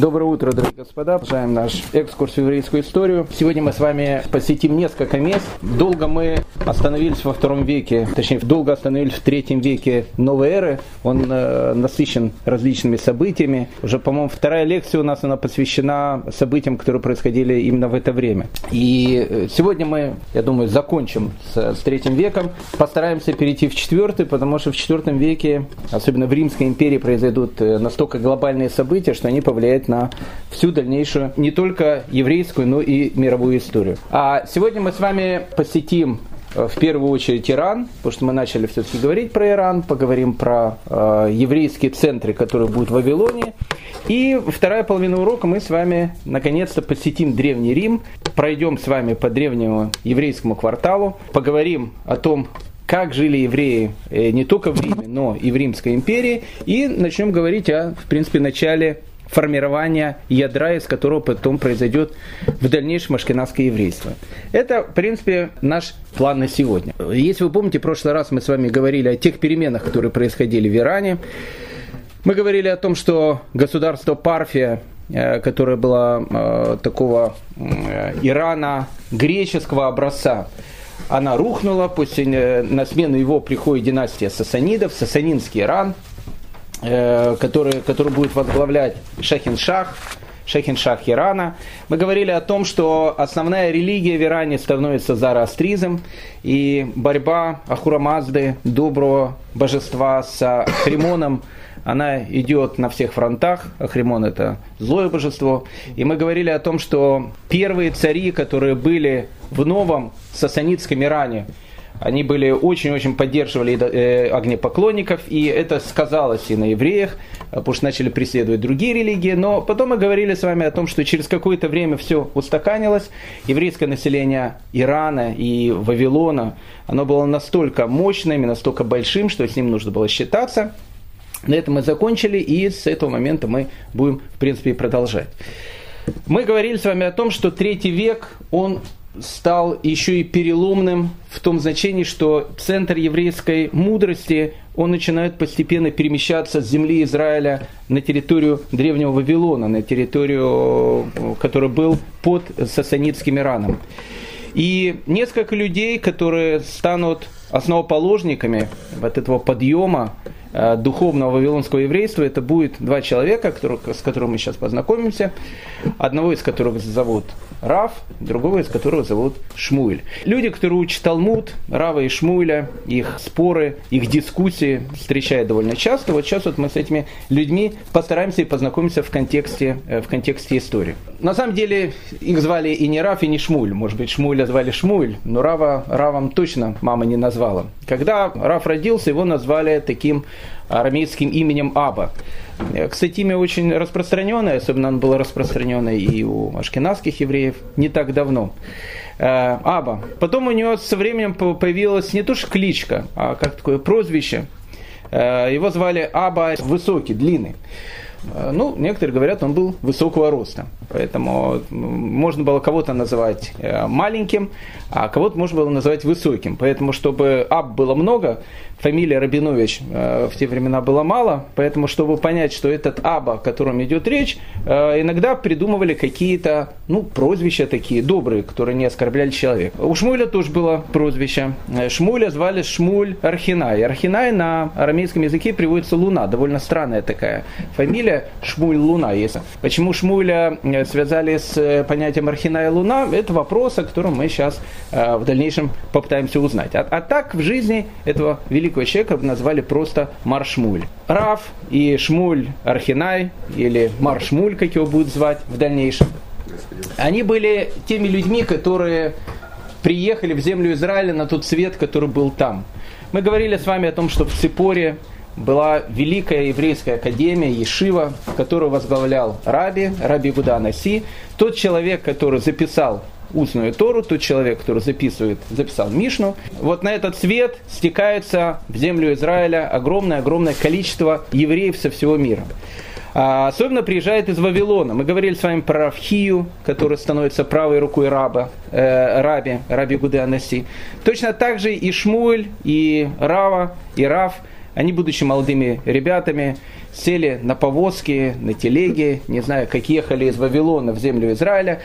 Доброе утро, дорогие господа. Продолжаем наш экскурс в еврейскую историю. Сегодня мы с вами посетим несколько мест. Долго мы остановились во втором веке, точнее, долго остановились в третьем веке новой эры. Он э, насыщен различными событиями. Уже, по-моему, вторая лекция у нас она посвящена событиям, которые происходили именно в это время. И э, сегодня мы, я думаю, закончим с, с третьим веком. Постараемся перейти в четвертый, потому что в четвертом веке, особенно в Римской империи, произойдут э, настолько глобальные события, что они повлияют на всю дальнейшую не только еврейскую, но и мировую историю. А сегодня мы с вами посетим э, в первую очередь Иран, потому что мы начали все-таки говорить про Иран, поговорим про э, еврейские центры, которые будут в Вавилоне. И вторая половина урока мы с вами наконец-то посетим Древний Рим, пройдем с вами по древнему еврейскому кварталу, поговорим о том, как жили евреи э, не только в Риме, но и в Римской империи, и начнем говорить о, в принципе, начале формирования ядра, из которого потом произойдет в дальнейшем ашкенадское еврейство. Это, в принципе, наш план на сегодня. Если вы помните, в прошлый раз мы с вами говорили о тех переменах, которые происходили в Иране. Мы говорили о том, что государство Парфия, э, которое было э, такого э, Ирана греческого образца, она рухнула, после, на смену его приходит династия Сасанидов, Сасанинский Иран – Э, который, который будет возглавлять Шахин-Шах, Шахин-Шах Ирана. Мы говорили о том, что основная религия в Иране становится зороастризм, и борьба Ахурамазды, доброго божества с Хримоном, она идет на всех фронтах. Ахримон это злое божество. И мы говорили о том, что первые цари, которые были в новом сасанитском Иране, они были очень-очень поддерживали э, огнепоклонников, и это сказалось и на евреях, потому что начали преследовать другие религии. Но потом мы говорили с вами о том, что через какое-то время все устаканилось. Еврейское население Ирана и Вавилона, оно было настолько мощным и настолько большим, что с ним нужно было считаться. На этом мы закончили, и с этого момента мы будем, в принципе, продолжать. Мы говорили с вами о том, что третий век, он стал еще и переломным в том значении, что центр еврейской мудрости, он начинает постепенно перемещаться с земли Израиля на территорию Древнего Вавилона, на территорию, который был под Сасанитским Ираном. И несколько людей, которые станут основоположниками вот этого подъема э, духовного вавилонского еврейства, это будет два человека, с которыми мы сейчас познакомимся, одного из которых зовут Рав, другого из которого зовут Шмуэль. Люди, которые учат Талмуд, Рава и Шмуэля, их споры, их дискуссии встречают довольно часто. Вот сейчас вот мы с этими людьми постараемся и познакомиться в контексте, э, в контексте истории. На самом деле их звали и не Рав, и не Шмуль. Может быть, Шмуля звали Шмуль, но Рава Равом точно мама не назвала. Когда Рав родился, его назвали таким арамейским именем Аба. Э, кстати, имя очень распространенное, особенно оно было распространенное и у ашкенадских евреев не так давно. Э, Аба. Потом у него со временем появилась не то что кличка, а как такое прозвище. Э, его звали Аба Высокий, Длинный. Ну, некоторые говорят, он был высокого роста. Поэтому можно было кого-то называть маленьким, а кого-то можно было называть высоким. Поэтому, чтобы Аб было много, фамилия Рабинович э, в те времена было мало, поэтому, чтобы понять, что этот Аба, о котором идет речь, э, иногда придумывали какие-то, ну, прозвища такие, добрые, которые не оскорбляли человека. У Шмуля тоже было прозвище. Э, Шмуля звали Шмуль Архинай. Архинай на арамейском языке приводится Луна, довольно странная такая фамилия, Шмуль Луна есть. Почему Шмуля связали с понятием Архиная Луна, это вопрос, о котором мы сейчас в дальнейшем попытаемся узнать. А, а так в жизни этого великого человека назвали просто Маршмуль. Раф и Шмуль Архинай, или Маршмуль, как его будут звать в дальнейшем, они были теми людьми, которые приехали в землю Израиля на тот свет, который был там. Мы говорили с вами о том, что в Ципоре была великая еврейская академия, Ешива, которую возглавлял Раби, Раби Гуда Наси, тот человек, который записал устную Тору, тот человек, который записывает, записал Мишну. Вот на этот свет стекается в землю Израиля огромное-огромное количество евреев со всего мира. А особенно приезжает из Вавилона. Мы говорили с вами про Равхию, который становится правой рукой раба, э, раби, раби Гуды Анаси. Точно так же и Шмуэль, и Рава, и Рав, они, будучи молодыми ребятами, сели на повозки, на телеги, не знаю, как ехали из Вавилона в землю Израиля,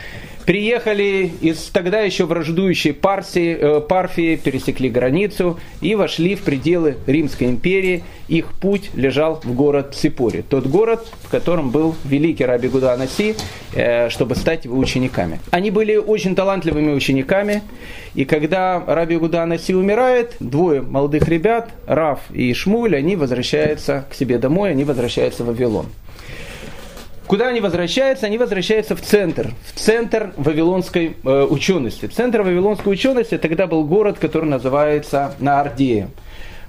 приехали из тогда еще враждующей Парсии, э, Парфии, пересекли границу и вошли в пределы Римской империи. Их путь лежал в город Ципори, тот город, в котором был великий Раби Гуда Анаси, э, чтобы стать его учениками. Они были очень талантливыми учениками, и когда Раби Гуда Анаси умирает, двое молодых ребят, Раф и Шмуль, они возвращаются к себе домой, они возвращаются в Вавилон. Куда они возвращаются? Они возвращаются в центр, в центр вавилонской э, учености. Центр вавилонской учености тогда был город, который называется Наардея.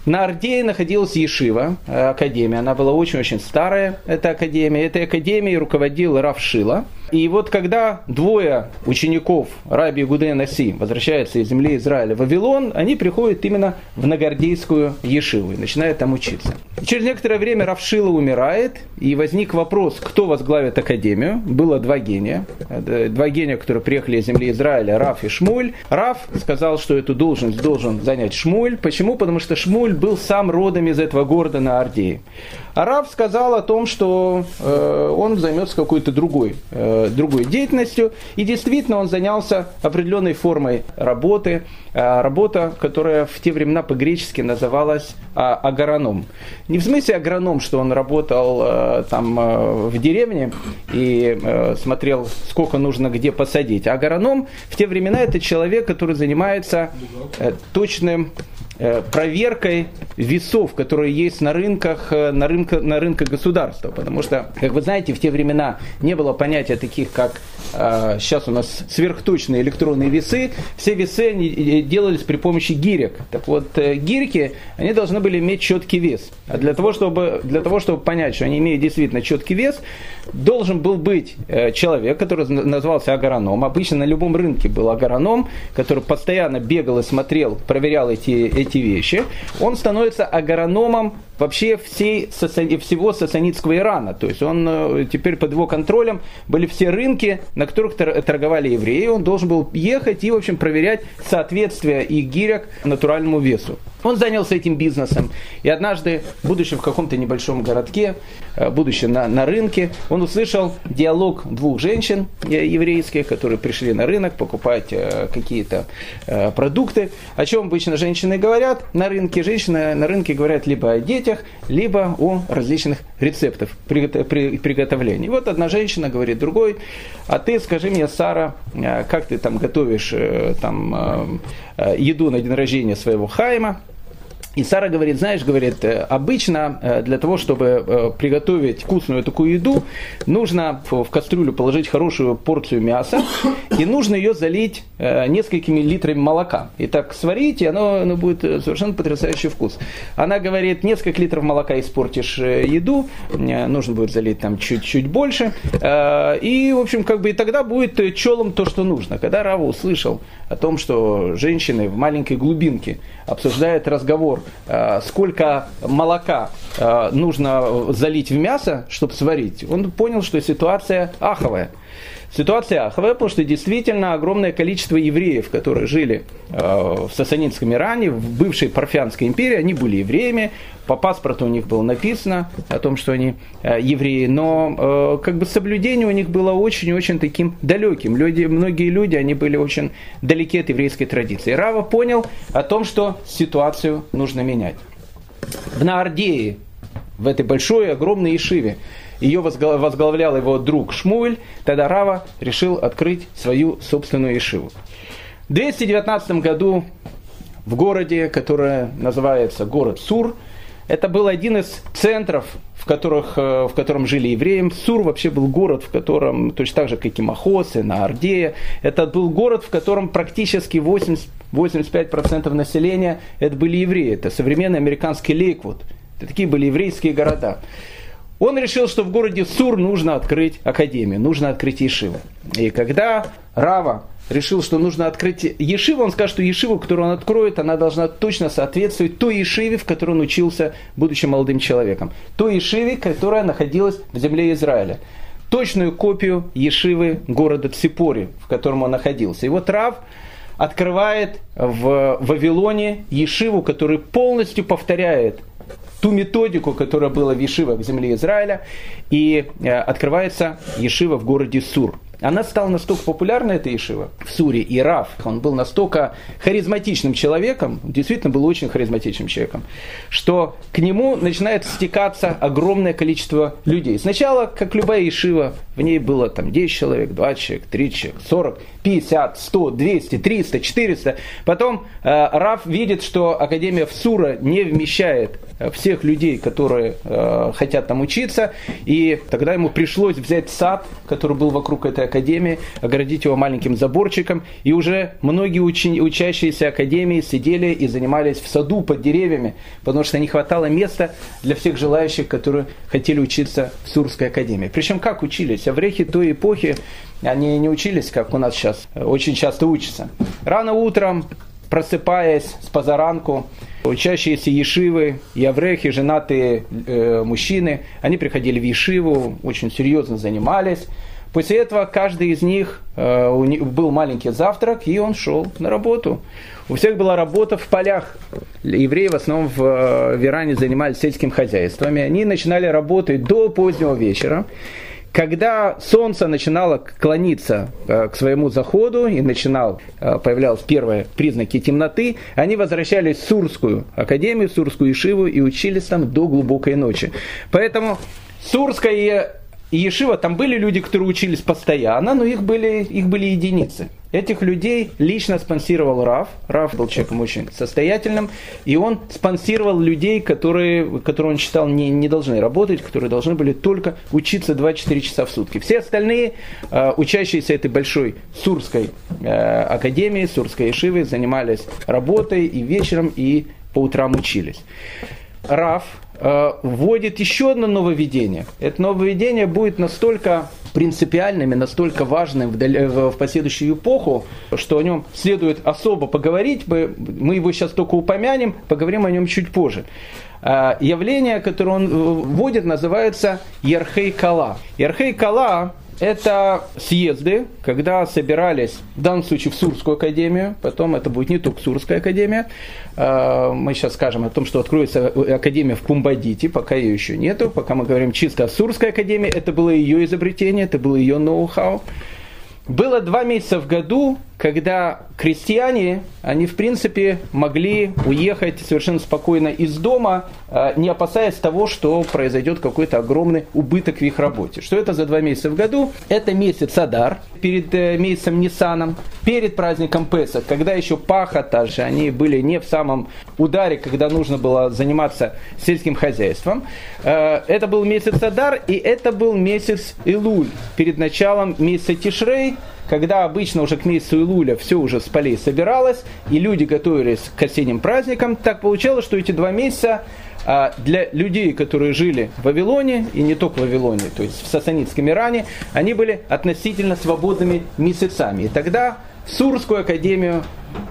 На Ардее находилась Ешива, э, академия. Она была очень-очень старая, эта академия. Этой академией руководил Раф Шила – и вот когда двое учеников Раби Гудея Наси возвращаются из земли Израиля в Вавилон, они приходят именно в Нагордейскую Ешиву и начинают там учиться. И через некоторое время Равшила умирает, и возник вопрос, кто возглавит Академию. Было два гения, два гения, которые приехали из земли Израиля, Раф и Шмуль. Раф сказал, что эту должность должен занять Шмуль. Почему? Потому что Шмуль был сам родом из этого города на Ардее. Араб сказал о том, что э, он займется какой-то другой, э, другой деятельностью. И действительно он занялся определенной формой работы. Э, работа, которая в те времена по-гречески называлась э, агроном. Не в смысле агроном, что он работал э, там э, в деревне и э, смотрел, сколько нужно где посадить. Агроном в те времена это человек, который занимается э, точным Э, проверкой весов, которые есть на рынках, э, на, рынка, на рынках государства. Потому что, как вы знаете, в те времена не было понятия таких, как э, сейчас у нас сверхточные электронные весы. Все весы они делались при помощи гирек. Так вот, гирьки, они должны были иметь четкий вес. А для того, чтобы, для того, чтобы понять, что они имеют действительно четкий вес, должен был быть человек, который назывался агроном. Обычно на любом рынке был агроном, который постоянно бегал и смотрел, проверял эти, эти вещи, он становится агрономом вообще всей, всего сасанитского Ирана. То есть он э, теперь под его контролем были все рынки, на которых торговали евреи. Он должен был ехать и, в общем, проверять соответствие их гирек натуральному весу. Он занялся этим бизнесом. И однажды, будучи в каком-то небольшом городке, э, будучи на, на рынке, он услышал диалог двух женщин э, еврейских, которые пришли на рынок покупать какие-то продукты. О чем обычно женщины говорят на рынке? Женщины на рынке говорят либо о детях, либо о различных рецептах приготовления. Вот одна женщина говорит другой, а ты скажи мне, Сара, э, как ты там готовишь э, там, э, еду на день рождения своего Хайма, и Сара говорит, знаешь, говорит, э, обычно э, для того, чтобы э, приготовить вкусную такую еду, нужно в кастрюлю положить хорошую порцию мяса, и нужно ее залить несколькими литрами молока. И так сварить, и оно, оно будет совершенно потрясающий вкус. Она говорит, несколько литров молока испортишь еду, нужно будет залить там чуть-чуть больше, и, в общем, как бы и тогда будет челом то, что нужно. Когда Рава услышал о том, что женщины в маленькой глубинке обсуждают разговор сколько молока э, нужно залить в мясо, чтобы сварить, он понял, что ситуация аховая. Ситуация аховая, что действительно огромное количество евреев, которые жили э, в Сасанинском Иране, в бывшей Парфянской империи, они были евреями, по паспорту у них было написано о том, что они евреи, но как бы соблюдение у них было очень-очень таким далеким. Люди, многие люди, они были очень далеки от еврейской традиции. Рава понял о том, что ситуацию нужно менять. В Наардее, в этой большой, огромной Ишиве, ее возглавлял его друг Шмуэль, тогда Рава решил открыть свою собственную Ишиву. В 219 году в городе, который называется город Сур, это был один из центров, в, которых, э, в котором жили евреи. Сур вообще был город, в котором, точно так же, как и Махос, и на Ардея, это был город, в котором практически 80, 85% населения это были евреи. Это современный американский Лейквуд. Это такие были еврейские города. Он решил, что в городе Сур нужно открыть академию, нужно открыть Ешиву. И когда Рава решил, что нужно открыть Ешиву, он скажет, что Ешиву, которую он откроет, она должна точно соответствовать той Ешиве, в которой он учился, будучи молодым человеком. Той Ешиве, которая находилась в земле Израиля. Точную копию Ешивы города Ципори, в котором он находился. И вот Рав открывает в Вавилоне Ешиву, который полностью повторяет ту методику, которая была в Ешивах в земле Израиля, и открывается Ешива в городе Сур. Она стала настолько популярна, эта Ишива, в Суре, и Раф, он был настолько харизматичным человеком, действительно был очень харизматичным человеком, что к нему начинает стекаться огромное количество людей. Сначала, как любая Ишива, в ней было там 10 человек, 20 человек, 30 человек, 40, 50, 100, 200, 300, 400. Потом э, Раф видит, что Академия в Сура не вмещает э, всех людей, которые э, хотят там учиться, и тогда ему пришлось взять сад, который был вокруг этой академии, оградить его маленьким заборчиком, и уже многие учи- учащиеся академии сидели и занимались в саду под деревьями, потому что не хватало места для всех желающих, которые хотели учиться в Сурской академии. Причем как учились? Аврехи той эпохи, они не учились, как у нас сейчас, очень часто учатся. Рано утром, просыпаясь с позаранку, учащиеся ешивы, яврехи, женатые э, мужчины, они приходили в ешиву, очень серьезно занимались, После этого каждый из них, э, был маленький завтрак, и он шел на работу. У всех была работа в полях. Евреи в основном в, э, в Иране занимались сельским хозяйством, и они начинали работать до позднего вечера. Когда солнце начинало клониться э, к своему заходу и начинал, появлялись первые признаки темноты, они возвращались в Сурскую академию, в Сурскую Ишиву и учились там до глубокой ночи. Поэтому Сурская и Ешива, там были люди, которые учились постоянно, но их были, их были единицы. Этих людей лично спонсировал Раф. Раф был человеком очень состоятельным, и он спонсировал людей, которые, которые он считал не, не должны работать, которые должны были только учиться 24 часа в сутки. Все остальные, э, учащиеся этой большой Сурской э, академии, Сурской Ешивы, занимались работой и вечером, и по утрам учились. Раф вводит еще одно нововведение. Это нововведение будет настолько принципиальным и настолько важным в, дали, в, в последующую эпоху, что о нем следует особо поговорить. Мы, мы его сейчас только упомянем, поговорим о нем чуть позже. Э, явление, которое он вводит, называется Ярхей Кала. Ярхей Кала это съезды, когда собирались, в данном случае в Сурскую академию, потом это будет не только Сурская академия, а, мы сейчас скажем о том, что откроется академия в Пумбадите, пока ее еще нету, пока мы говорим чисто о Сурской академии, это было ее изобретение, это было ее ноу-хау. Было два месяца в году, когда крестьяне, они в принципе могли уехать совершенно спокойно из дома, а, не опасаясь того, что произойдет какой-то огромный убыток в их работе. Что это за два месяца в году? Это месяц Адар, перед э, месяцем Ниссаном, перед праздником Песах, когда еще пахота же, они были не в самом ударе, когда нужно было заниматься сельским хозяйством. Э, это был месяц Адар, и это был месяц Илуль, перед началом месяца Тишрей, когда обычно уже к месяцу Илуля все уже с полей собиралось, и люди готовились к осенним праздникам, так получалось, что эти два месяца а, для людей, которые жили в Вавилоне, и не только в Вавилоне, то есть в Сасанитском Иране, они были относительно свободными месяцами. И тогда в Сурскую академию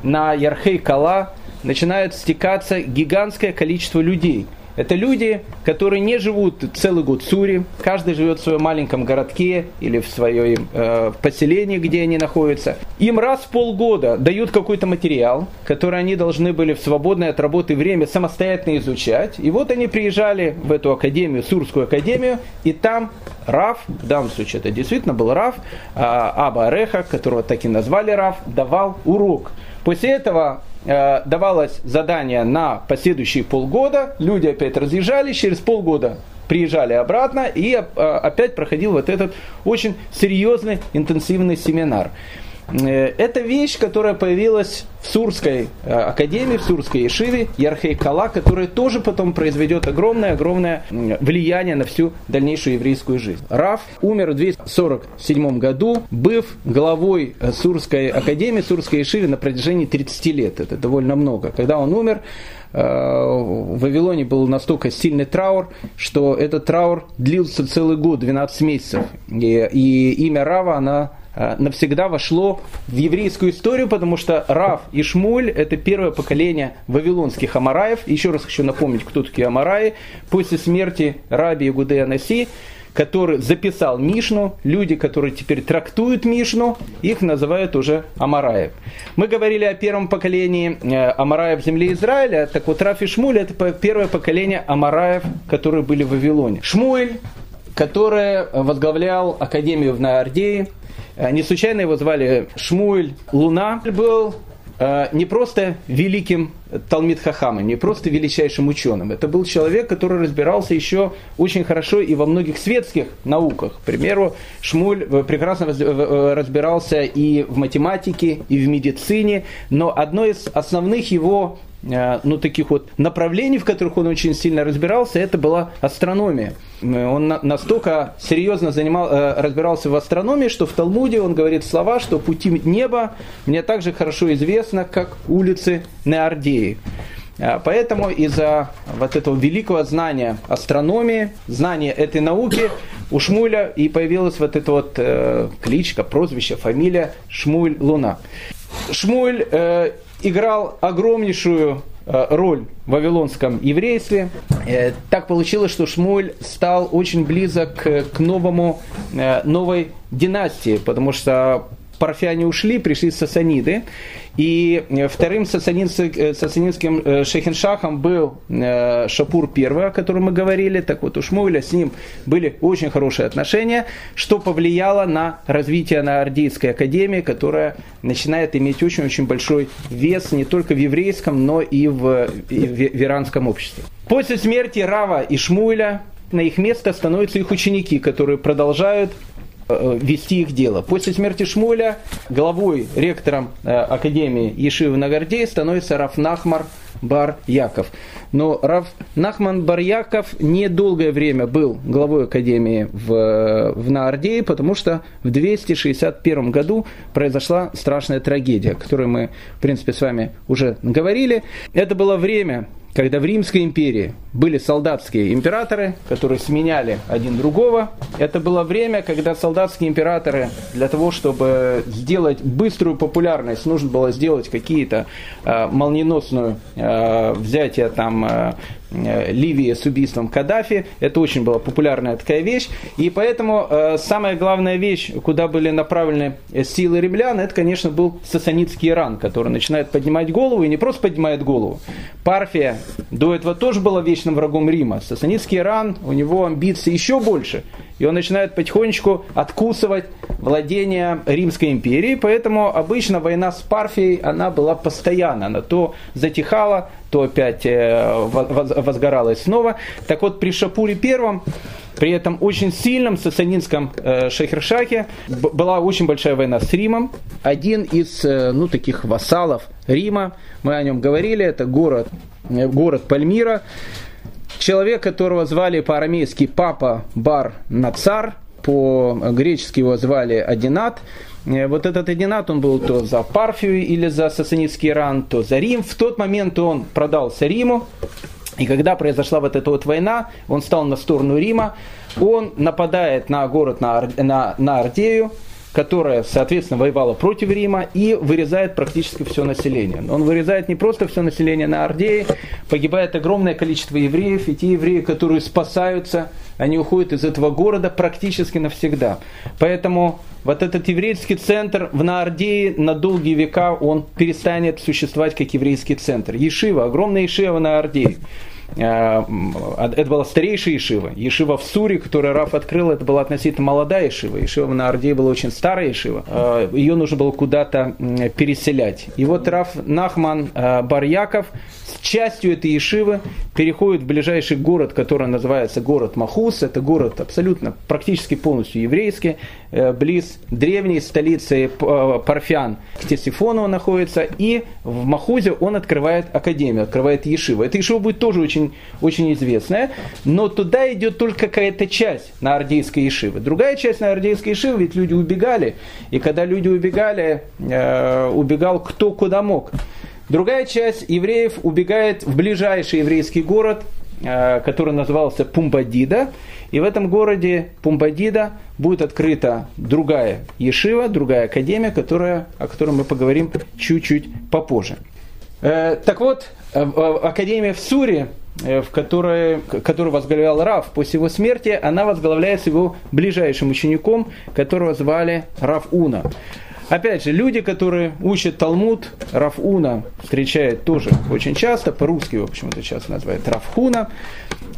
на Ярхей Кала начинает стекаться гигантское количество людей – это люди, которые не живут целый год в Суре, каждый живет в своем маленьком городке или в своем э, поселении, где они находятся. Им раз в полгода дают какой-то материал, который они должны были в свободное от работы время самостоятельно изучать. И вот они приезжали в эту академию, Сурскую академию, и там Раф, в данном случае это действительно был Раф, э, Аба Ареха, которого так и назвали Раф, давал урок. После этого давалось задание на последующие полгода, люди опять разъезжались, через полгода приезжали обратно. И э, опять проходил вот этот очень серьезный интенсивный семинар. Э, это вещь, которая появилась в Сурской э, академии, в Сурской Ешиве, Ярхей Кала, которая тоже потом произведет огромное-огромное влияние на всю дальнейшую еврейскую жизнь. Раф умер в 247 году, быв главой э, Сурской академии, Сурской Ешиве на протяжении 30 лет. Это довольно много. Когда он умер, в Вавилоне был настолько сильный траур, что этот траур длился целый год, 12 месяцев. И, и имя Рава, она навсегда вошло в еврейскую историю, потому что Рав и Шмуль – это первое поколение вавилонских амараев. Еще раз хочу напомнить, кто такие амараи. После смерти раби Игудея Наси который записал Мишну, люди, которые теперь трактуют Мишну, их называют уже Амараев. Мы говорили о первом поколении э, Амараев в земле Израиля, так вот Раф и Шмуль это первое поколение Амараев, которые были в Вавилоне. Шмуэль, который возглавлял Академию в Наардее, э, не случайно его звали Шмуэль Луна, был Э, не просто великим Талмит Хахамом, не просто величайшим ученым. Это был человек, который разбирался еще очень хорошо и во многих светских науках. К примеру, Шмуль э, прекрасно э, разбирался и в математике, и в медицине, но одно из основных его Э, ну, таких вот направлений, в которых он очень сильно разбирался, это была астрономия. Он настолько серьезно занимал, э, разбирался в астрономии, что в Талмуде он говорит слова, что пути неба мне также хорошо известно, как улицы Неордеи. Э, поэтому из-за вот этого великого знания астрономии, знания этой науки, у Шмуля и появилась вот эта вот э, кличка, прозвище, фамилия Шмуль Луна. Шмуль э, играл огромнейшую э, роль в вавилонском еврействе. Э, так получилось, что Шмуль стал очень близок к новому, э, новой династии, потому что парфяне ушли, пришли сасаниды. И э, вторым э, сасанинским э, шехеншахом был Шапур I, о котором мы говорили. Так вот, у Шмуэля с ним были очень хорошие отношения, что повлияло на развитие на Ардийской академии, которая начинает иметь очень-очень большой вес не только в еврейском, но и в, и в иранском обществе. После смерти Рава и Шмуэля на их место становятся их ученики, которые продолжают вести их дело. После смерти Шмуля главой, ректором э, Академии Ешивы Нагардей становится Раф Нахмар Бар Яков. Но Раф Нахман Бар Яков недолгое время был главой Академии в, в Наардее, потому что в 261 году произошла страшная трагедия, о которой мы, в принципе, с вами уже говорили. Это было время, когда в Римской империи были солдатские императоры, которые сменяли один другого. Это было время, когда солдатские императоры для того, чтобы сделать быструю популярность, нужно было сделать какие-то э, молниеносную э, взятие там э, Ливии с убийством Каддафи. Это очень была популярная такая вещь. И поэтому э, самая главная вещь, куда были направлены силы римлян, это, конечно, был сасанитский Иран, который начинает поднимать голову и не просто поднимает голову. Парфия до этого тоже была вечным врагом Рима. Сасанитский Иран, у него амбиции еще больше. И он начинает потихонечку откусывать владения Римской империи. Поэтому обычно война с Парфией, она была постоянно. Она то затихала, то опять э, возгоралась снова. Так вот, при Шапуре первом, при этом очень сильном сасанинском э, Шахершахе была очень большая война с Римом. Один из э, ну, таких вассалов Рима, мы о нем говорили, это город, город Пальмира. Человек, которого звали по-арамейски Папа Бар Нацар, по-гречески его звали Адинат. Э, вот этот Эдинат, он был то за Парфию или за Сасанитский Иран, то за Рим. В тот момент он продался Риму. И когда произошла вот эта вот война, он стал на сторону Рима, он нападает на город, на, на, на Ардею, которая, соответственно, воевала против Рима и вырезает практически все население. Он вырезает не просто все население на Ардее, погибает огромное количество евреев, и те евреи, которые спасаются, они уходят из этого города практически навсегда. Поэтому вот этот еврейский центр в Наардее на долгие века он перестанет существовать как еврейский центр. Ешива, огромная Ешива на Наардее. Э, это была старейшая Ешива. Ешива в Суре, которую Раф открыл, это была относительно молодая Ешива. Ешива на Орде была очень старая Ешива. Э, Ее нужно было куда-то переселять. И вот Раф Нахман э, Барьяков с частью этой Ешивы переходит в ближайший город, который называется город Махус. Это город абсолютно, практически полностью еврейский, близ древней столицы Парфян. Ктесифону находится. И в Махузе он открывает академию, открывает Ешиву. Эта Ешива будет тоже очень очень, очень известная, но туда идет только какая-то часть на Ардейской Ешивы. Другая часть на Ардейской Ешивы, ведь люди убегали, и когда люди убегали, э, убегал кто куда мог. Другая часть евреев убегает в ближайший еврейский город, э, который назывался Пумбадида. И в этом городе Пумбадида будет открыта другая ешива, другая академия, которая, о которой мы поговорим чуть-чуть попозже. Э, так вот, э, Академия в Суре в которой, который возглавлял Рав после его смерти, она возглавляется его ближайшим учеником, которого звали Рав Уна. Опять же, люди, которые учат Талмуд, Рафуна встречают тоже очень часто, по-русски его почему-то часто называют Рафхуна.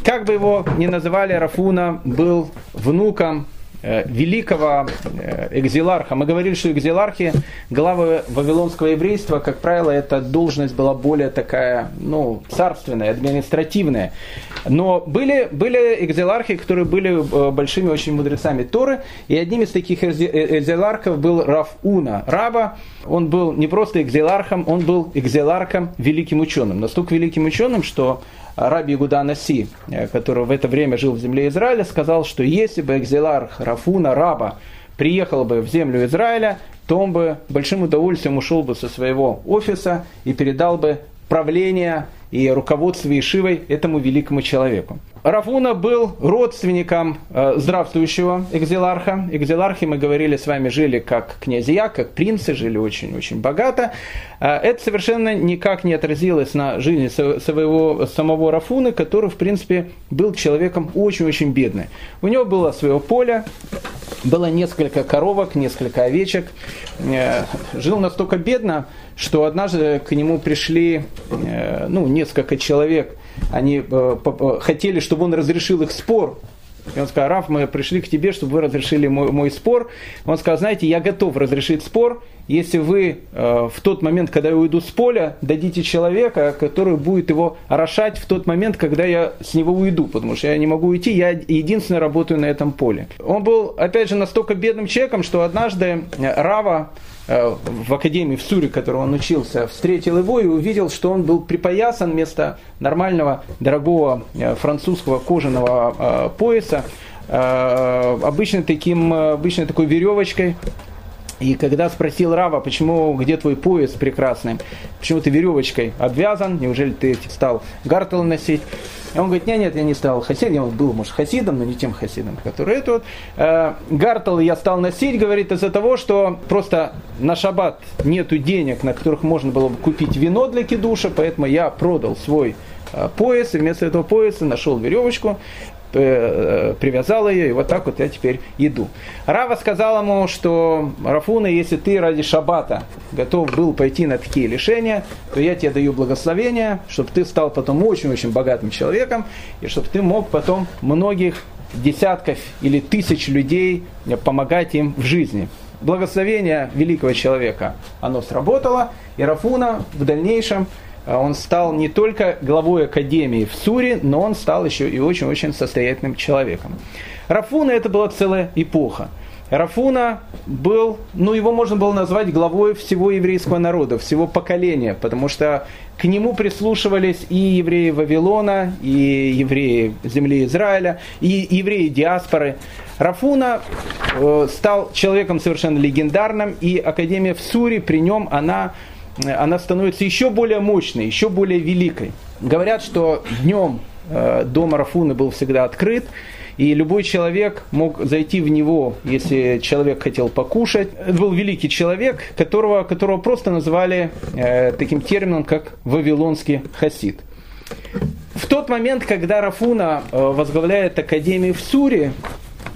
Как бы его ни называли, Рафуна был внуком Э, великого э, экзиларха. Мы говорили, что экзилархи, главы вавилонского еврейства, как правило, эта должность была более такая, ну, царственная, административная. Но были, были экзилархи, которые были э, большими очень мудрецами Торы, и одним из таких экзилархов был Раф Уна. Раба, он был не просто экзилархом, он был экзилархом, великим ученым. Настолько великим ученым, что Раби Гуда Наси, э, который в это время жил в земле Израиля, сказал, что если бы экзиларх Рафуна Раба приехал бы в землю Израиля, то он бы большим удовольствием ушел бы со своего офиса и передал бы правление и руководство Ишивой этому великому человеку. Рафуна был родственником э, здравствующего экзиларха. Экзилархи, мы говорили, с вами жили как князья, как принцы, жили очень-очень богато. Э, это совершенно никак не отразилось на жизни своего, самого Рафуны, который, в принципе, был человеком очень-очень бедный. У него было свое поле, было несколько коровок, несколько овечек. Э, жил настолько бедно, что однажды к нему пришли э, ну, несколько человек, они э, хотели, чтобы он разрешил их спор. И он сказал, Раф, мы пришли к тебе, чтобы вы разрешили мой, мой спор. Он сказал, знаете, я готов разрешить спор, если вы э, в тот момент, когда я уйду с поля, дадите человека, который будет его орошать в тот момент, когда я с него уйду, потому что я не могу уйти, я единственный работаю на этом поле. Он был, опять же, настолько бедным человеком, что однажды Рава Э, в академии в Суре, которого он учился, встретил его и увидел, что он был припоясан вместо нормального, дорогого э, французского кожаного э, пояса, обычно таким, обычной такой веревочкой, и когда спросил Рава, почему, где твой пояс прекрасный, почему ты веревочкой обвязан, неужели ты стал гартел носить, он говорит, нет, нет, я не стал хасидом, он был, может, хасидом, но не тем хасидом, который это вот. Э, гартел я стал носить, говорит, из-за того, что просто на шаббат нету денег, на которых можно было бы купить вино для кидуша, поэтому я продал свой э, пояс, и вместо этого пояса нашел веревочку, привязал ее, и вот так вот я теперь иду. Рава сказал ему, что Рафуна, если ты ради шаббата готов был пойти на такие лишения, то я тебе даю благословение, чтобы ты стал потом очень-очень богатым человеком, и чтобы ты мог потом многих десятков или тысяч людей помогать им в жизни. Благословение великого человека, оно сработало, и Рафуна в дальнейшем он стал не только главой академии в Суре, но он стал еще и очень-очень состоятельным человеком. Рафуна это была целая эпоха. Рафуна был, ну его можно было назвать главой всего еврейского народа, всего поколения, потому что к нему прислушивались и евреи Вавилона, и евреи земли Израиля, и евреи диаспоры. Рафуна э, стал человеком совершенно легендарным, и Академия в Суре при нем, она она становится еще более мощной, еще более великой. Говорят, что днем э, дом Рафуны был всегда открыт, и любой человек мог зайти в него, если человек хотел покушать. Это был великий человек, которого, которого просто называли э, таким термином, как вавилонский хасид. В тот момент, когда Рафуна э, возглавляет Академию в Суре,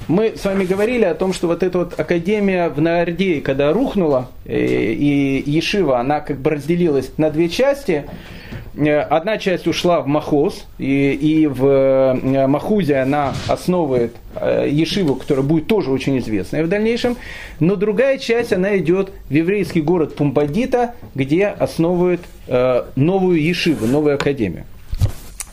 мы с вами говорили о том, что вот эта вот академия в Наордее, когда рухнула, э, и Ешива, она как бы разделилась на две части, э, Одна часть ушла в Махоз, и, и в э, Махузе она основывает Ешиву, которая будет тоже очень известной в дальнейшем. Но другая часть, она идет в еврейский город Пумбадита, где основывает новую Ешиву, новую академию.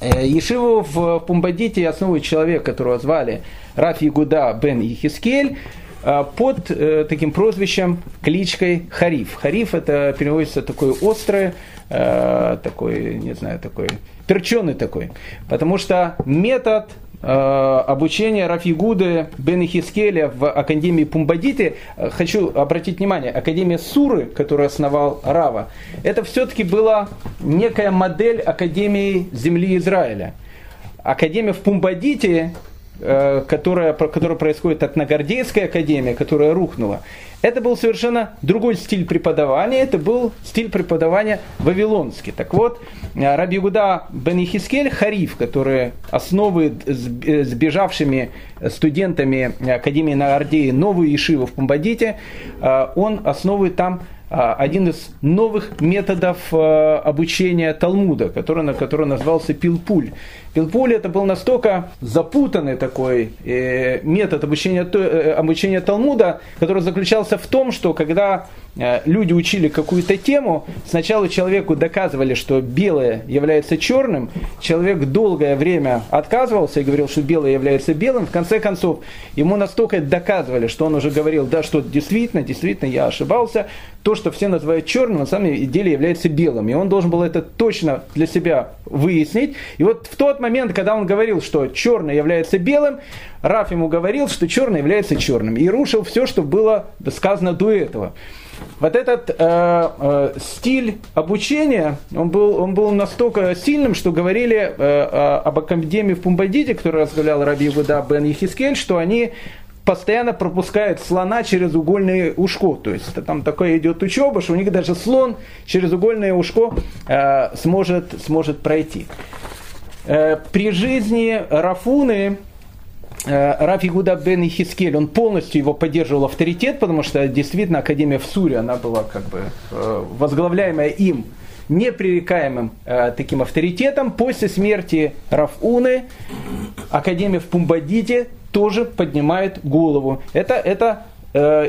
Ешиву в Пумбадите основывает человек, которого звали Раф Ягуда бен Ихискель э, под э, таким прозвищем, кличкой Хариф. Хариф это переводится такой острый, э, такой, не знаю, такой, перченый такой. Потому что метод обучения Рафигуды Бен Хискеля в Академии Пумбадиты, хочу обратить внимание, Академия Суры, которую основал Рава, это все-таки была некая модель Академии земли Израиля. Академия в Пумбадите э, которая, которая происходит от Нагардейской академии, которая рухнула, это был совершенно другой стиль преподавания, это был стиль преподавания вавилонский. Так вот, э, Раби Гуда бен Ихискель Хариф, который основывает с бежавшими студентами Академии Нагардеи новую ешиву в Пумбадите, он основывает там один из новых методов обучения Талмуда, который, который назывался пилпуль. Пилпуль это был настолько запутанный такой э, метод обучения, э, обучения Талмуда, который заключался в том, что когда Э, люди учили какую-то тему, сначала человеку доказывали, что белое является черным, человек долгое время отказывался и говорил, что белое является белым, в конце концов ему настолько доказывали, что он уже говорил, да, что действительно, действительно я ошибался, то, что все называют черным, на самом деле является белым. И он должен был это точно для себя выяснить. И вот в тот момент, когда он говорил, что черное является белым, Раф ему говорил, что черное является черным. И рушил все, что было сказано до этого вот этот э, э, стиль обучения, он был, он был настолько сильным, что говорили э, э об академии в Пумбадите, которую возглавлял Раби Вуда Бен Ехискель, что они постоянно пропускают слона через угольное ушко. То есть там такое идет учеба, что у них даже слон через угольное ушко э, сможет, сможет пройти. Э, при жизни Рафуны Э, Раф Игуда бен Хискель, он полностью его поддерживал авторитет, потому что действительно Академия в Суре, она была как бы э, возглавляемая им непререкаемым э, таким авторитетом. После смерти Рафуны Академия в Пумбадите тоже поднимает голову. Это, это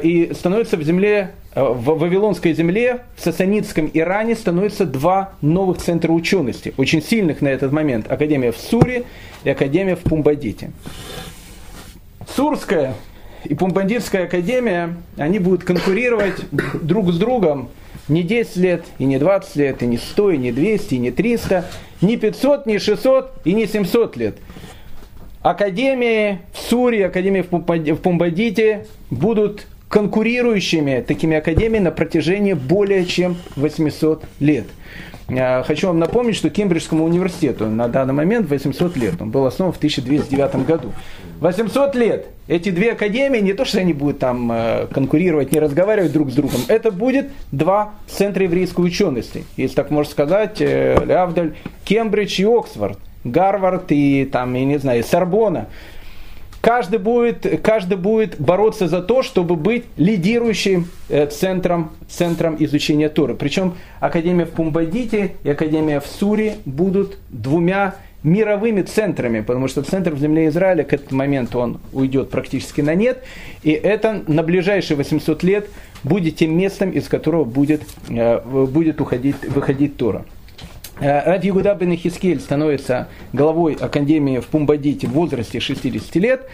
и становится в земле, э, в Вавилонской земле, в Сасанитском Иране становится два новых центра учености, очень сильных на этот момент. Академия в Суре и Академия в Пумбадите. Сурская и Пумбандитская академия, они будут конкурировать друг с другом не 10 лет, и не 20 лет, и не 100, и не 200, и не 300, не 500, не 600, и не 700 лет. Академии в Суре, академии в Пумбадите будут конкурирующими такими академиями на протяжении более чем 800 лет. Хочу вам напомнить, что Кембриджскому университету на данный момент 800 лет. Он был основан в 1209 году. 800 лет. Эти две академии, не то, что они будут там э, конкурировать, не разговаривать друг с другом, это будет два центра еврейской учености. Если так можно сказать, э, Лявдаль, Кембридж и Оксфорд, Гарвард и там, я не знаю, Сорбона. Каждый будет, каждый будет бороться за то, чтобы быть лидирующим э, центром, центром изучения Торы. Причем Академия в Пумбадите и Академия в Суре будут двумя мировыми центрами, потому что центр в земле Израиля к этому моменту он уйдет практически на нет, и это на ближайшие 800 лет будет тем местом, из которого будет, э, будет уходить, выходить Тора. Э, Ради Югуда бен Хискель становится главой Академии в Пумбадите в возрасте 60 лет.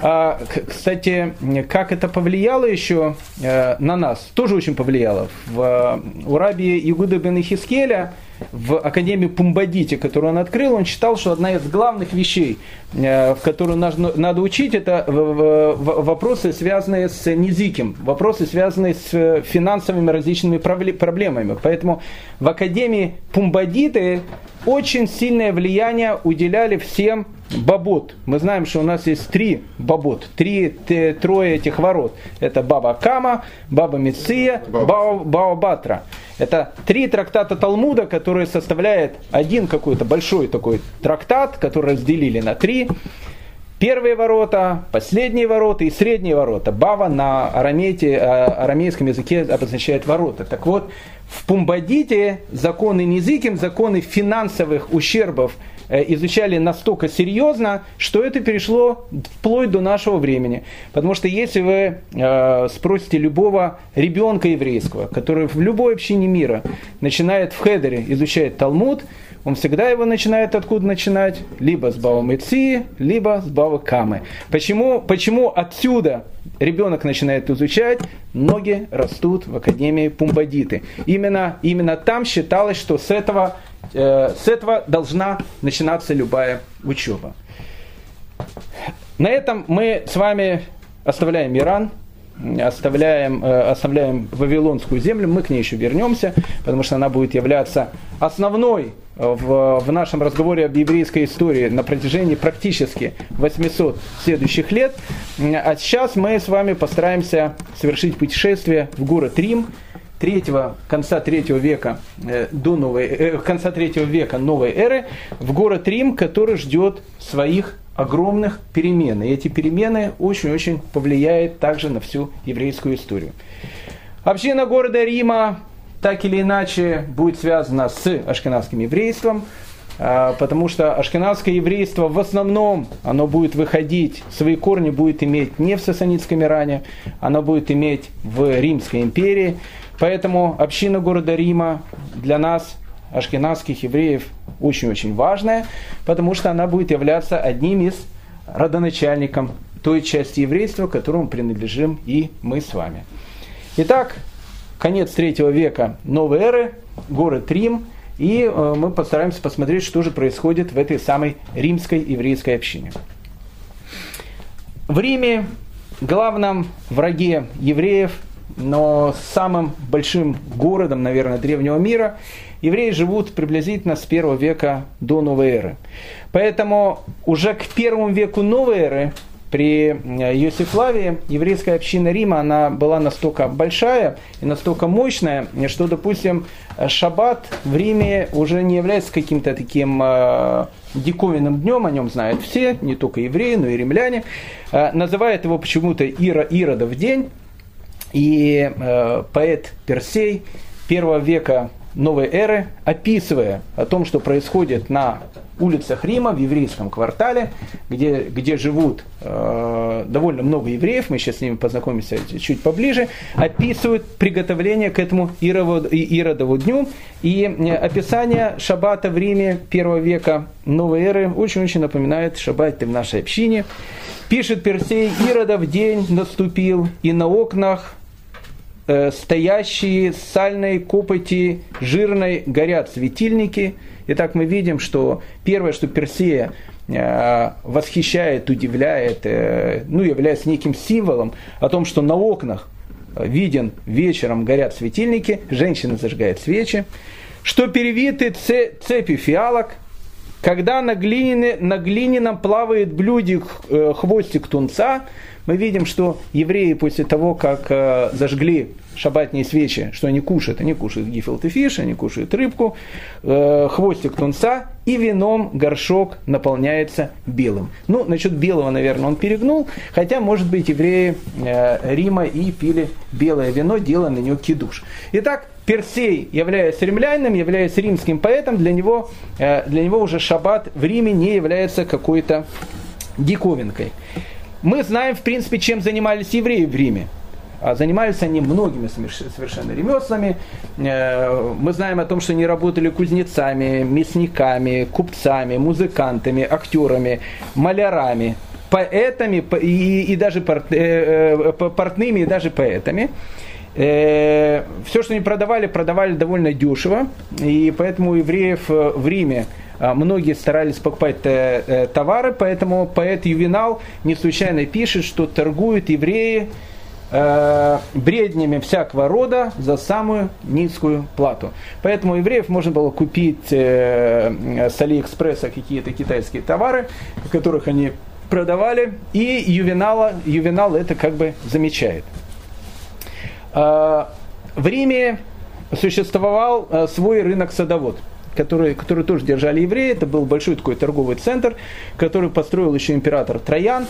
А, кстати, как это повлияло еще э, на нас, тоже очень повлияло. В, у Раби Игуда бен Хискеля в Академии Пумбадите, которую он открыл, он считал, что одна из главных вещей, э, в которую надо учить, это вопросы, связанные с низиким, вопросы, связанные с финансовыми различными проблемами. Поэтому в Академии Пумбадиты очень сильное влияние уделяли всем бабот. Мы знаем, что у нас есть три бабот, три, трое этих ворот. Это Баба Кама, Баба Меция, Баба, Баба Батра. Это три трактата Талмуда, которые составляют один какой-то большой такой трактат, который разделили на три. Первые ворота, последние ворота и средние ворота. Бава на арамейте, э, арамейском языке обозначает ворота. Так вот, в Пумбадите законы Низиким, законы финансовых ущербов изучали настолько серьезно, что это перешло вплоть до нашего времени. Потому что если вы э, спросите любого ребенка еврейского, который в любой общине мира начинает в хедере изучать Талмуд, он всегда его начинает откуда начинать? Либо с Бава Меции, либо с Бава Камы. Почему, почему отсюда ребенок начинает изучать? Ноги растут в Академии Пумбадиты. Именно, именно там считалось, что с этого Э, с этого должна начинаться любая учеба. На этом мы с вами оставляем Иран, оставляем, э, оставляем Вавилонскую землю, мы к ней еще вернемся, потому что она будет являться основной в, в нашем разговоре об еврейской истории на протяжении практически 800 следующих лет. А сейчас мы с вами постараемся совершить путешествие в город Рим, третьего, конца третьего века э, до новой, э, конца третьего века новой эры в город Рим, который ждет своих огромных перемен. И эти перемены очень-очень повлияют также на всю еврейскую историю. Община города Рима так или иначе будет связана с ашкенадским еврейством, а, потому что ашкенадское еврейство в основном оно будет выходить, свои корни будет иметь не в сасанитском Иране, оно будет иметь в Римской империи. Поэтому община города Рима для нас, ашкенадских евреев, очень-очень важная, потому что она будет являться одним из родоначальником той части еврейства, которому принадлежим и мы с вами. Итак, конец третьего века новой эры, город Рим, и э, мы постараемся посмотреть, что же происходит в этой самой римской еврейской общине. В Риме, главном враге евреев, но самым большим городом, наверное, древнего мира, евреи живут приблизительно с первого века до новой эры. Поэтому уже к первому веку новой эры при Иосифлаве еврейская община Рима, она была настолько большая и настолько мощная, что, допустим, шаббат в Риме уже не является каким-то таким э, диковинным днем, о нем знают все, не только евреи, но и римляне. Э, называют его почему-то Ира, Иродов день, и э, поэт Персей первого века новой эры, описывая о том, что происходит на улицах Рима, в еврейском квартале, где, где живут э, довольно много евреев, мы сейчас с ними познакомимся чуть поближе, описывают приготовление к этому Иродову, Иродову дню. И э, описание шаббата в Риме первого века новой эры очень-очень напоминает шаббат в нашей общине. Пишет Персей, Иродов день наступил, и на окнах Э, стоящие сальной копоти жирной горят светильники. Итак, мы видим, что первое, что Персея э, восхищает, удивляет, э, ну, является неким символом о том, что на окнах виден вечером горят светильники, женщина зажигает свечи, что перевиты цепи фиалок, когда на, глине, на глиняном плавает блюдик хвостик тунца, мы видим, что евреи после того, как э, зажгли шабатные свечи, что они кушают, они кушают гифилт и фиш, они кушают рыбку, э, хвостик тунца, и вином горшок наполняется белым. Ну, насчет белого, наверное, он перегнул, хотя, может быть, евреи э, Рима и пили белое вино, делая на него кидуш. Итак, Персей, являясь римлянином, являясь римским поэтом, для него, для него уже шаббат в Риме не является какой-то диковинкой. Мы знаем, в принципе, чем занимались евреи в Риме. А занимались они многими совершенно ремеслами. Э, мы знаем о том, что они работали кузнецами, мясниками, купцами, музыкантами, актерами, малярами, поэтами и, и даже порт, э, э, портными, и даже поэтами. Все, что они продавали, продавали довольно дешево. И поэтому евреев в Риме многие старались покупать э, э, товары, поэтому поэт Ювенал не случайно пишет, что торгуют евреи э, бреднями всякого рода за самую низкую плату. Поэтому евреев можно было купить с Алиэкспресса какие-то китайские товары, которых они продавали, и Ювенала, Ювенал это как бы замечает. В Риме существовал свой рынок садовод – который, который тоже держали евреи. Это был большой такой торговый центр, который построил еще император Троян.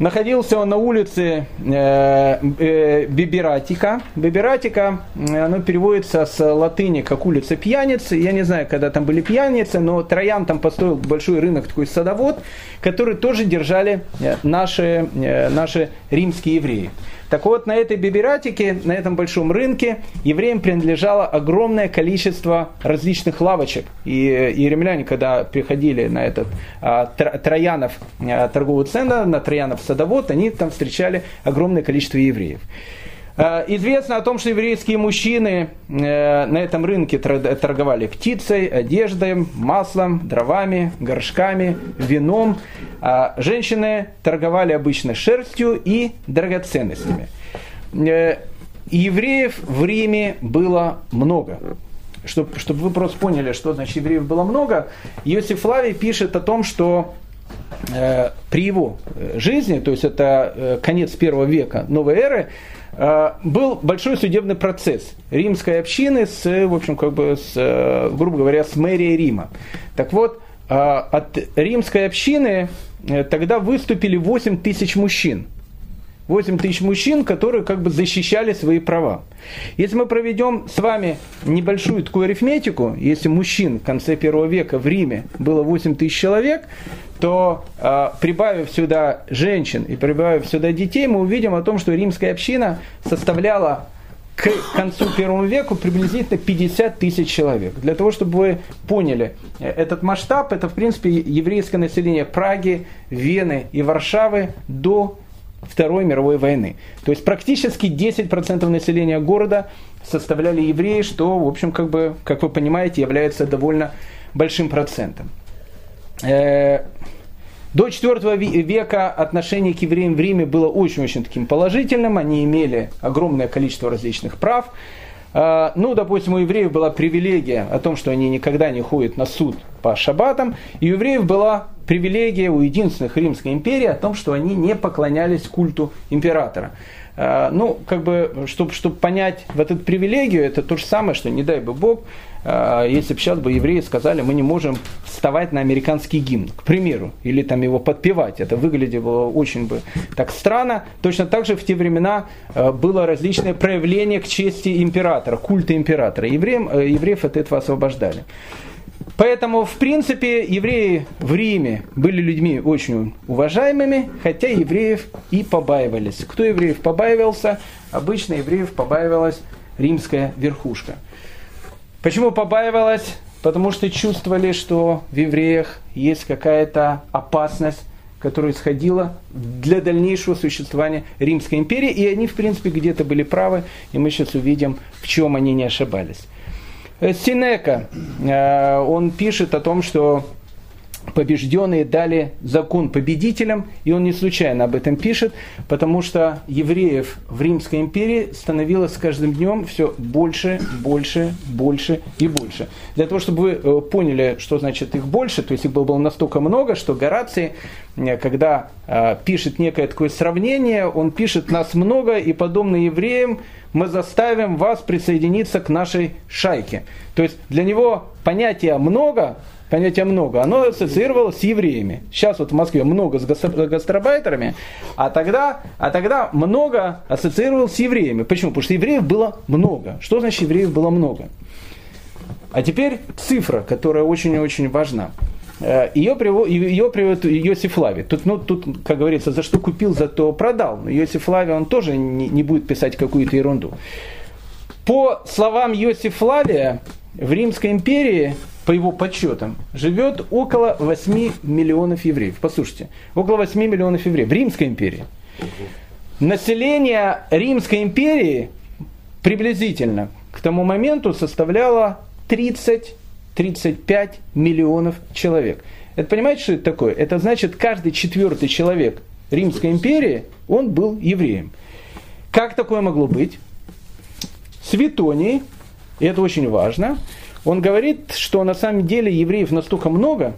Находился он на улице э, э, Бибератика. Бибератика, оно переводится с латыни как улица пьяницы. Я не знаю, когда там были пьяницы, но Троян там построил большой рынок, такой садовод, который тоже держали э, наши, э, наши римские евреи. Так вот, на этой бибератике, на этом большом рынке евреям принадлежало огромное количество различных лавочек. И, и римляне, когда приходили на этот а, Троянов а, торговый центр, на Троянов садовод, они там встречали огромное количество евреев. А, известно о том, что еврейские мужчины э, на этом рынке торговали птицей, одеждой, маслом, дровами, горшками, вином. А женщины торговали обычно шерстью и драгоценностями. э, евреев в Риме было много. Чтобы, чтобы вы просто поняли, что значит евреев было много, Иосиф Флавий пишет о том, что э, при его э, жизни, то есть это э, конец первого века новой эры, э, был большой судебный процесс римской общины с, в общем, как бы, с, э, грубо говоря, с мэрией Рима. Так вот, э, от римской общины э, тогда выступили 8 тысяч мужчин – 8 тысяч мужчин, которые как бы защищали свои права. Если мы проведем с вами небольшую такую арифметику, если мужчин в конце первого века в Риме было 8 тысяч человек, то э, прибавив сюда женщин и прибавив сюда детей, мы увидим о том, что римская община составляла к концу первого века приблизительно 50 тысяч человек. Для того, чтобы вы поняли э, этот масштаб, это в принципе еврейское население Праги, Вены и Варшавы до Второй мировой войны. То есть практически 10% населения города составляли евреи, что, в общем, как, бы, как вы понимаете, является довольно большим процентом. До IV века отношение к евреям в Риме было очень-очень таким положительным. Они имели огромное количество различных прав. Э, ну, допустим, у евреев была привилегия о том, что они никогда не ходят на суд по шаббатам. И у евреев была привилегия у единственных Римской империи о том, что они не поклонялись культу императора. А, ну, как бы, чтобы, чтобы понять вот эту привилегию, это то же самое, что не дай бы Бог, а, если бы сейчас бы евреи сказали, мы не можем вставать на американский гимн, к примеру, или там его подпевать. Это выглядело очень бы так странно. Точно так же в те времена а, было различное проявление к чести императора, культа императора. Евреям, э, евреев от этого освобождали. Поэтому, в принципе, евреи в Риме были людьми очень уважаемыми, хотя евреев и побаивались. Кто евреев побаивался? Обычно евреев побаивалась римская верхушка. Почему побаивалась? Потому что чувствовали, что в евреях есть какая-то опасность, которая исходила для дальнейшего существования Римской империи, и они, в принципе, где-то были правы, и мы сейчас увидим, в чем они не ошибались. Э, Синека, э, он пишет о том, что побежденные дали закон победителям, и он не случайно об этом пишет, потому что евреев в Римской империи становилось с каждым днем все больше, больше, больше и больше. Для того, чтобы вы э, поняли, что значит их больше, то есть их было настолько много, что Гораций, когда пишет некое такое сравнение, он пишет «нас много, и подобно евреям мы заставим вас присоединиться к нашей шайке. То есть для него понятие много, понятие много, оно ассоциировалось с евреями. Сейчас вот в Москве много с гастробайтерами, а тогда, а тогда много ассоциировалось с евреями. Почему? Потому что евреев было много. Что значит евреев было много? А теперь цифра, которая очень-очень важна. Э, ее, привод, ее приводит Йосиф Лави. Тут, ну, тут, как говорится, за что купил, за то продал. Но Йосиф Лави, он тоже не, не будет писать какую-то ерунду. По словам Йосиф Лавия, в Римской империи, по его подсчетам, живет около 8 миллионов евреев. Послушайте, около 8 миллионов евреев в Римской империи. Население Римской империи приблизительно к тому моменту составляло 30 35 миллионов человек. Это понимаете, что это такое? Это значит, каждый четвертый человек Римской империи, он был евреем. Как такое могло быть? Светоний, и это очень важно, он говорит, что на самом деле евреев настолько много,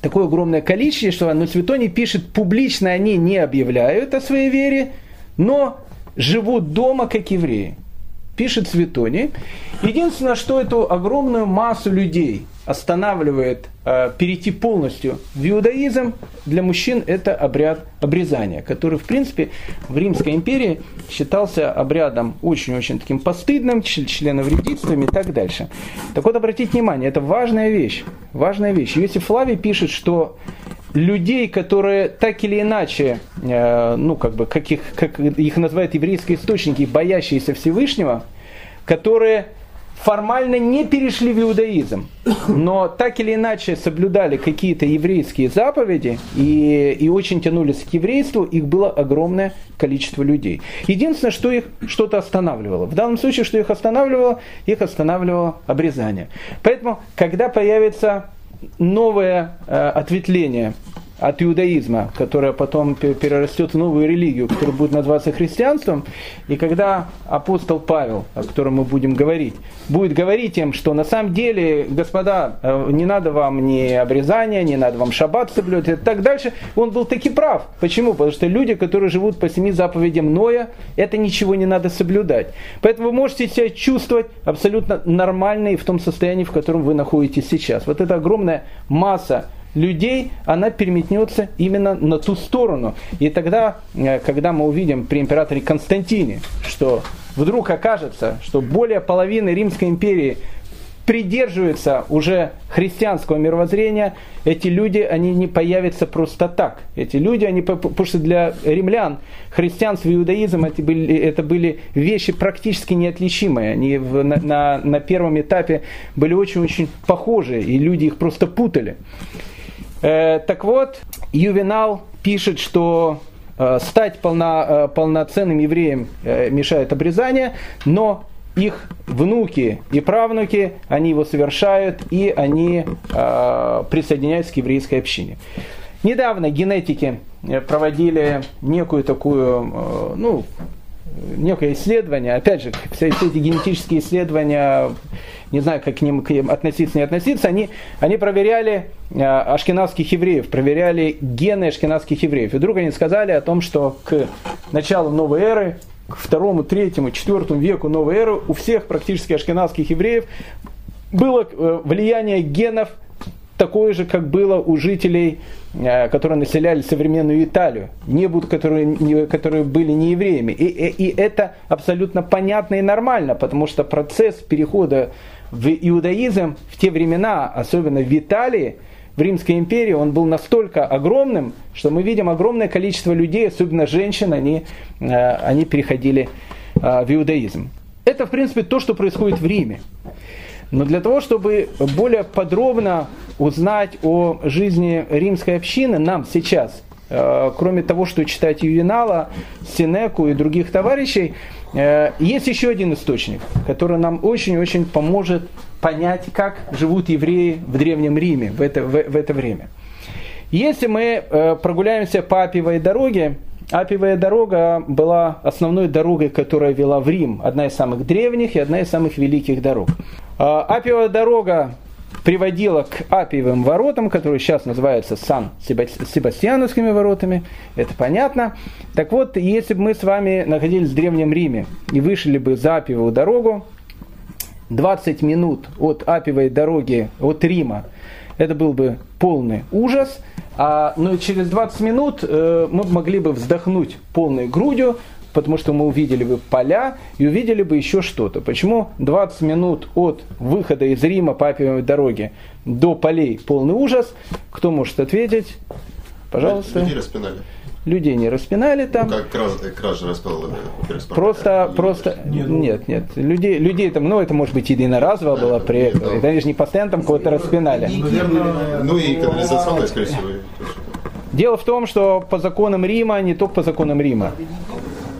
такое огромное количество, что но Светоний пишет, публично они не объявляют о своей вере, но живут дома как евреи пишет Светоний. Единственное, что эту огромную массу людей останавливает э, перейти полностью в иудаизм, для мужчин это обряд обрезания, который, в принципе, в Римской империи считался обрядом очень-очень таким постыдным, членовредительством и так дальше. Так вот, обратите внимание, это важная вещь. Важная вещь. Иосиф Флавий пишет, что людей, которые так или иначе, э, ну, как бы, как их, как их называют еврейские источники, боящиеся Всевышнего, которые формально не перешли в иудаизм, но так или иначе соблюдали какие-то еврейские заповеди и, и очень тянулись к еврейству, их было огромное количество людей. Единственное, что их что-то останавливало. В данном случае, что их останавливало, их останавливало обрезание. Поэтому, когда появится новое э, ответвление от иудаизма, которая потом перерастет в новую религию, которая будет называться христианством. И когда апостол Павел, о котором мы будем говорить, будет говорить им, что на самом деле, господа, э, не надо вам ни обрезания, не надо вам шаббат соблюдать и так дальше, он был таки прав. Почему? Потому что люди, которые живут по семи заповедям Ноя, это ничего не надо соблюдать. Поэтому вы можете себя чувствовать абсолютно нормально и в том состоянии, в котором вы находитесь сейчас. Вот эта огромная масса людей, она переметнется именно на ту сторону. И тогда, э, когда мы увидим при императоре Константине, что вдруг окажется, что более половины Римской империи придерживаются уже христианского мировоззрения, эти люди, они не появятся просто так. Эти люди, они, потому что для римлян христианство и иудаизм это были, это были вещи практически неотличимые. Они в, на, на, на первом этапе были очень-очень похожи, и люди их просто путали. Э, так вот, Ювенал пишет, что э, стать полно, э, полноценным евреем мешает обрезание, но их внуки и правнуки, они его совершают, и они присоединяются к еврейской общине. Недавно генетики проводили некую такую, ну, некое исследование, опять же, все, эти генетические исследования, не знаю, как к ним, относиться, не относиться, они, они проверяли э, ашкенадских евреев, проверяли гены ашкенадских евреев. И вдруг они сказали о том, что к началу новой эры, к второму, третьему, четвертому веку новой эры у всех практически ашкенадских евреев было э, влияние генов такое же, как было у жителей, э, которые населяли современную Италию, не будут, которые, которые были не евреями. И, и, и это абсолютно понятно и нормально, потому что процесс перехода в иудаизм в те времена, особенно в Италии, в Римской империи, он был настолько огромным, что мы видим огромное количество людей, особенно женщин, они, э, они переходили э, в иудаизм. Это, в принципе, то, что происходит в Риме. Но для того, чтобы более подробно узнать о жизни римской общины, нам сейчас, кроме того, что читать Ювенала, Синеку и других товарищей, э, есть еще один источник, который нам очень-очень поможет понять, как живут евреи в Древнем Риме в это, в, в это время. Если мы э, прогуляемся по Апиевой дороге, Апиевая дорога была основной дорогой, которая вела в Рим, одна из самых древних и одна из самых великих дорог. Апиевая дорога приводила к Апиевым воротам, которые сейчас называются Сан-Себастьяновскими воротами, это понятно. Так вот, если бы мы с вами находились в Древнем Риме и вышли бы за Апиевую дорогу, 20 минут от Апиевой дороги, от Рима, это был бы полный ужас – а, но через 20 минут э, мы могли бы вздохнуть полной грудью, потому что мы увидели бы поля и увидели бы еще что-то. Почему 20 минут от выхода из Рима по Апиевой дороге до полей полный ужас? Кто может ответить? Пожалуйста. Людей распинали. Людей не распинали там. Ну, как кража, кража распинала. Просто, просто, нет, нет. Людей, людей там, ну, это может быть единоразово было при этом. Это же не постоянно там кого-то распинали. Ну и канализационная, скорее всего. Дело в том, что по законам Рима, не только по законам Рима,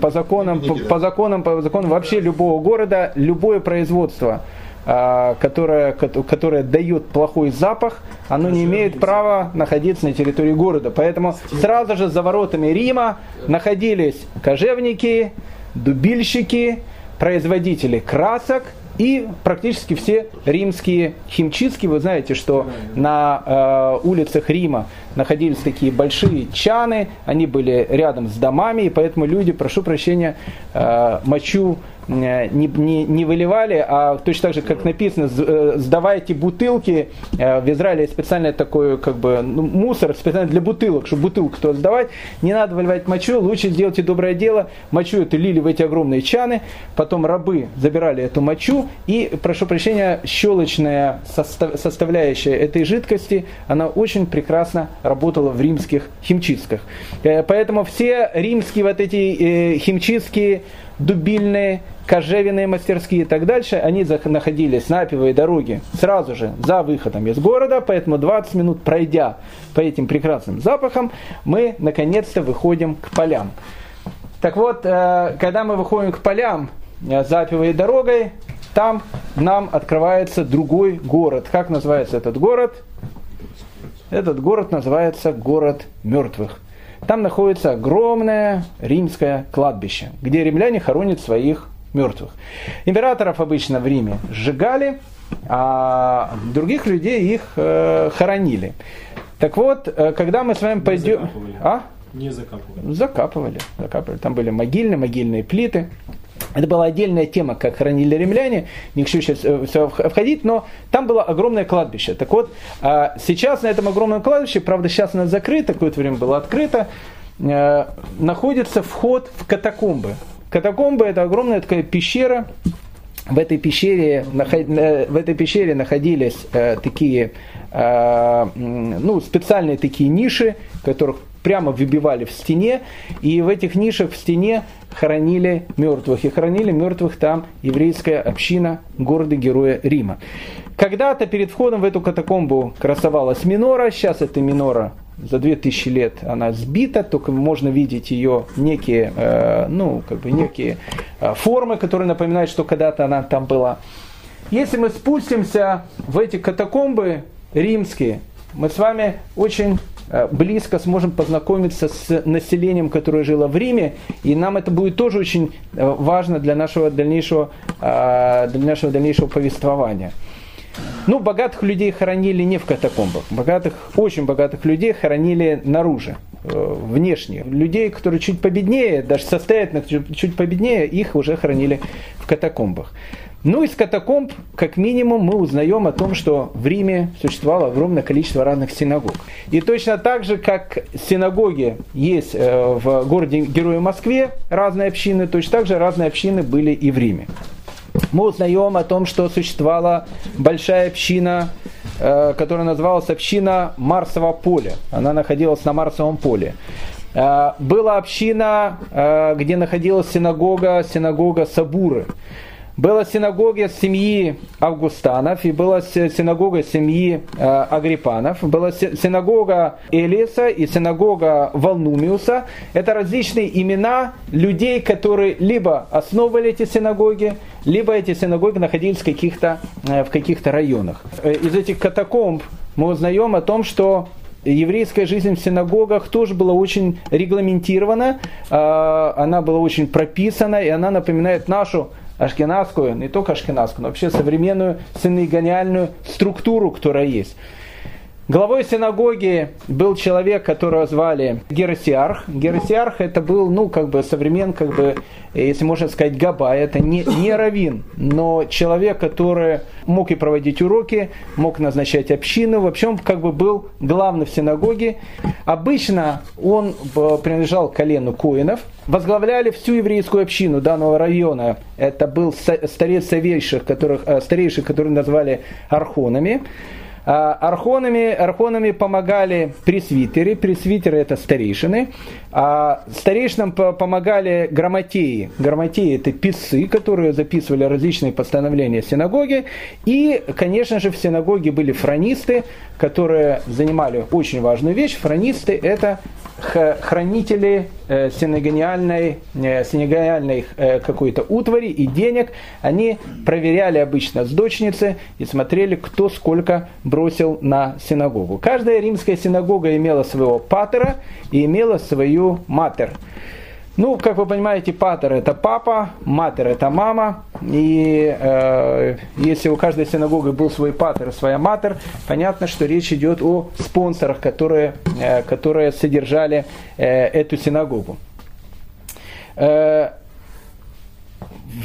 по законам, по, по законам, по законам вообще любого города, любое производство, а, которое, которое дает плохой запах, оно не имеет права находиться на территории города. Поэтому сразу же за воротами Рима находились кожевники, дубильщики, производители красок – и практически все римские химчистки, вы знаете, что на э, улицах Рима находились такие большие чаны, они были рядом с домами, и поэтому люди, прошу прощения, э, мочу Э, не, не, не выливали, а точно так же, как написано, э, сдавайте бутылки. В Израиле специально такой как бы ну, мусор специально для бутылок, чтобы бутылку кто сдавать. Не надо выливать мочу, лучше сделайте доброе дело. Мочу эту лили в эти огромные чаны, потом рабы забирали эту мочу и, прошу прощения, щелочная состав, составляющая этой жидкости, она очень прекрасно работала в римских химчистках. Поэтому все римские вот эти химчистки, дубильные, кожевенные мастерские и так дальше, они находились на Апиевой дороге сразу же за выходом из города, поэтому 20 минут пройдя по этим прекрасным запахам, мы наконец-то выходим к полям. Так вот, э, когда мы выходим к полям э, за Апиевой дорогой, там нам открывается другой город. Как называется этот город? Этот город называется город мертвых. Там находится огромное римское кладбище, где римляне хоронят своих мертвых. Императоров обычно в Риме сжигали, а других людей их э, хоронили. Так вот, э, когда мы с вами пойдем... А? Не закапывали. Закапывали, закапывали. Там были могильные, могильные плиты. Это была отдельная тема, как хоронили римляне, не хочу сейчас э, все входить, но там было огромное кладбище. Так вот, а, сейчас на этом огромном кладбище, правда сейчас оно закрыто, какое-то время было открыто, э, находится вход в катакомбы. Катакомбы это огромная такая пещера, в этой пещере, э, в этой пещере находились такие ну, специальные такие ниши, которых прямо выбивали в стене, и в этих нишах в стене хоронили мертвых. И хоронили мертвых там еврейская община города-героя Рима. Когда-то перед входом в эту катакомбу красовалась минора, сейчас эта минора за 2000 лет она сбита, только можно видеть ее некие, э, ну, как бы некие э, формы, которые напоминают, что когда-то она там была. Если мы спустимся в эти катакомбы римские, мы с вами очень близко сможем познакомиться с населением, которое жило в Риме, и нам это будет тоже очень э, важно для нашего дальнейшего, э, для нашего дальнейшего повествования. Ну, богатых людей хоронили не в катакомбах. Богатых, очень богатых людей хоронили наружу, внешне. Людей, которые чуть победнее, даже состоятельных, чуть победнее, их уже хоронили в катакомбах. Ну, из катакомб, как минимум, мы узнаем о том, что в Риме существовало огромное количество разных синагог. И точно так же, как синагоги есть э, в городе Герое Москве, разные общины, точно так же разные общины были и в Риме. Мы узнаем о том, что существовала большая община, э, которая называлась община Марсового поля. Она находилась на Марсовом поле. Э, была община, где находилась синагога, синагога Сабуры. Была синагога семьи Августанов и была синагога семьи э, Агрипанов, была синагога Элиса и синагога Волнумиуса. Это различные имена людей, которые либо основывали эти синагоги, либо эти синагоги находились в каких-то, э, в каких-то районах. Э, из этих катакомб мы узнаем о том, что еврейская жизнь в синагогах тоже была очень регламентирована, она была очень прописана, и она напоминает нашу ашкенадскую, не только ашкенадскую, но вообще современную синагониальную структуру, которая есть. Главой синагоги был человек, которого звали Герасиарх. Герасиарх это был, ну, как бы современ, как бы, если можно сказать, Габа. Это не, не равин, но человек, который мог и проводить уроки, мог назначать общину. Вообще он как бы был главным в синагоге. Обычно он э, принадлежал к колену Коинов. Возглавляли всю еврейскую общину данного района. Это был старец старейших, которых, э, старейших, которые назвали архонами. А, архонами, архонами помогали пресвитеры, пресвитеры это старейшины, а старейшинам помогали грамотеи. Грамотеи это писцы, которые записывали различные постановления синагоги. И, конечно же, в синагоге были фронисты, которые занимали очень важную вещь. Фронисты это хранители э, синагониальной, э, синагониальной э, какой-то утвари и денег, они проверяли обычно с дочницы и смотрели, кто сколько бросил на синагогу. Каждая римская синагога имела своего патера и имела свою матер. Ну, как вы понимаете, патер это папа, матер это мама. И э, если у каждой синагоги был свой патер, своя матер, понятно, что речь идет о спонсорах, которые, э, которые содержали э, эту синагогу. Э,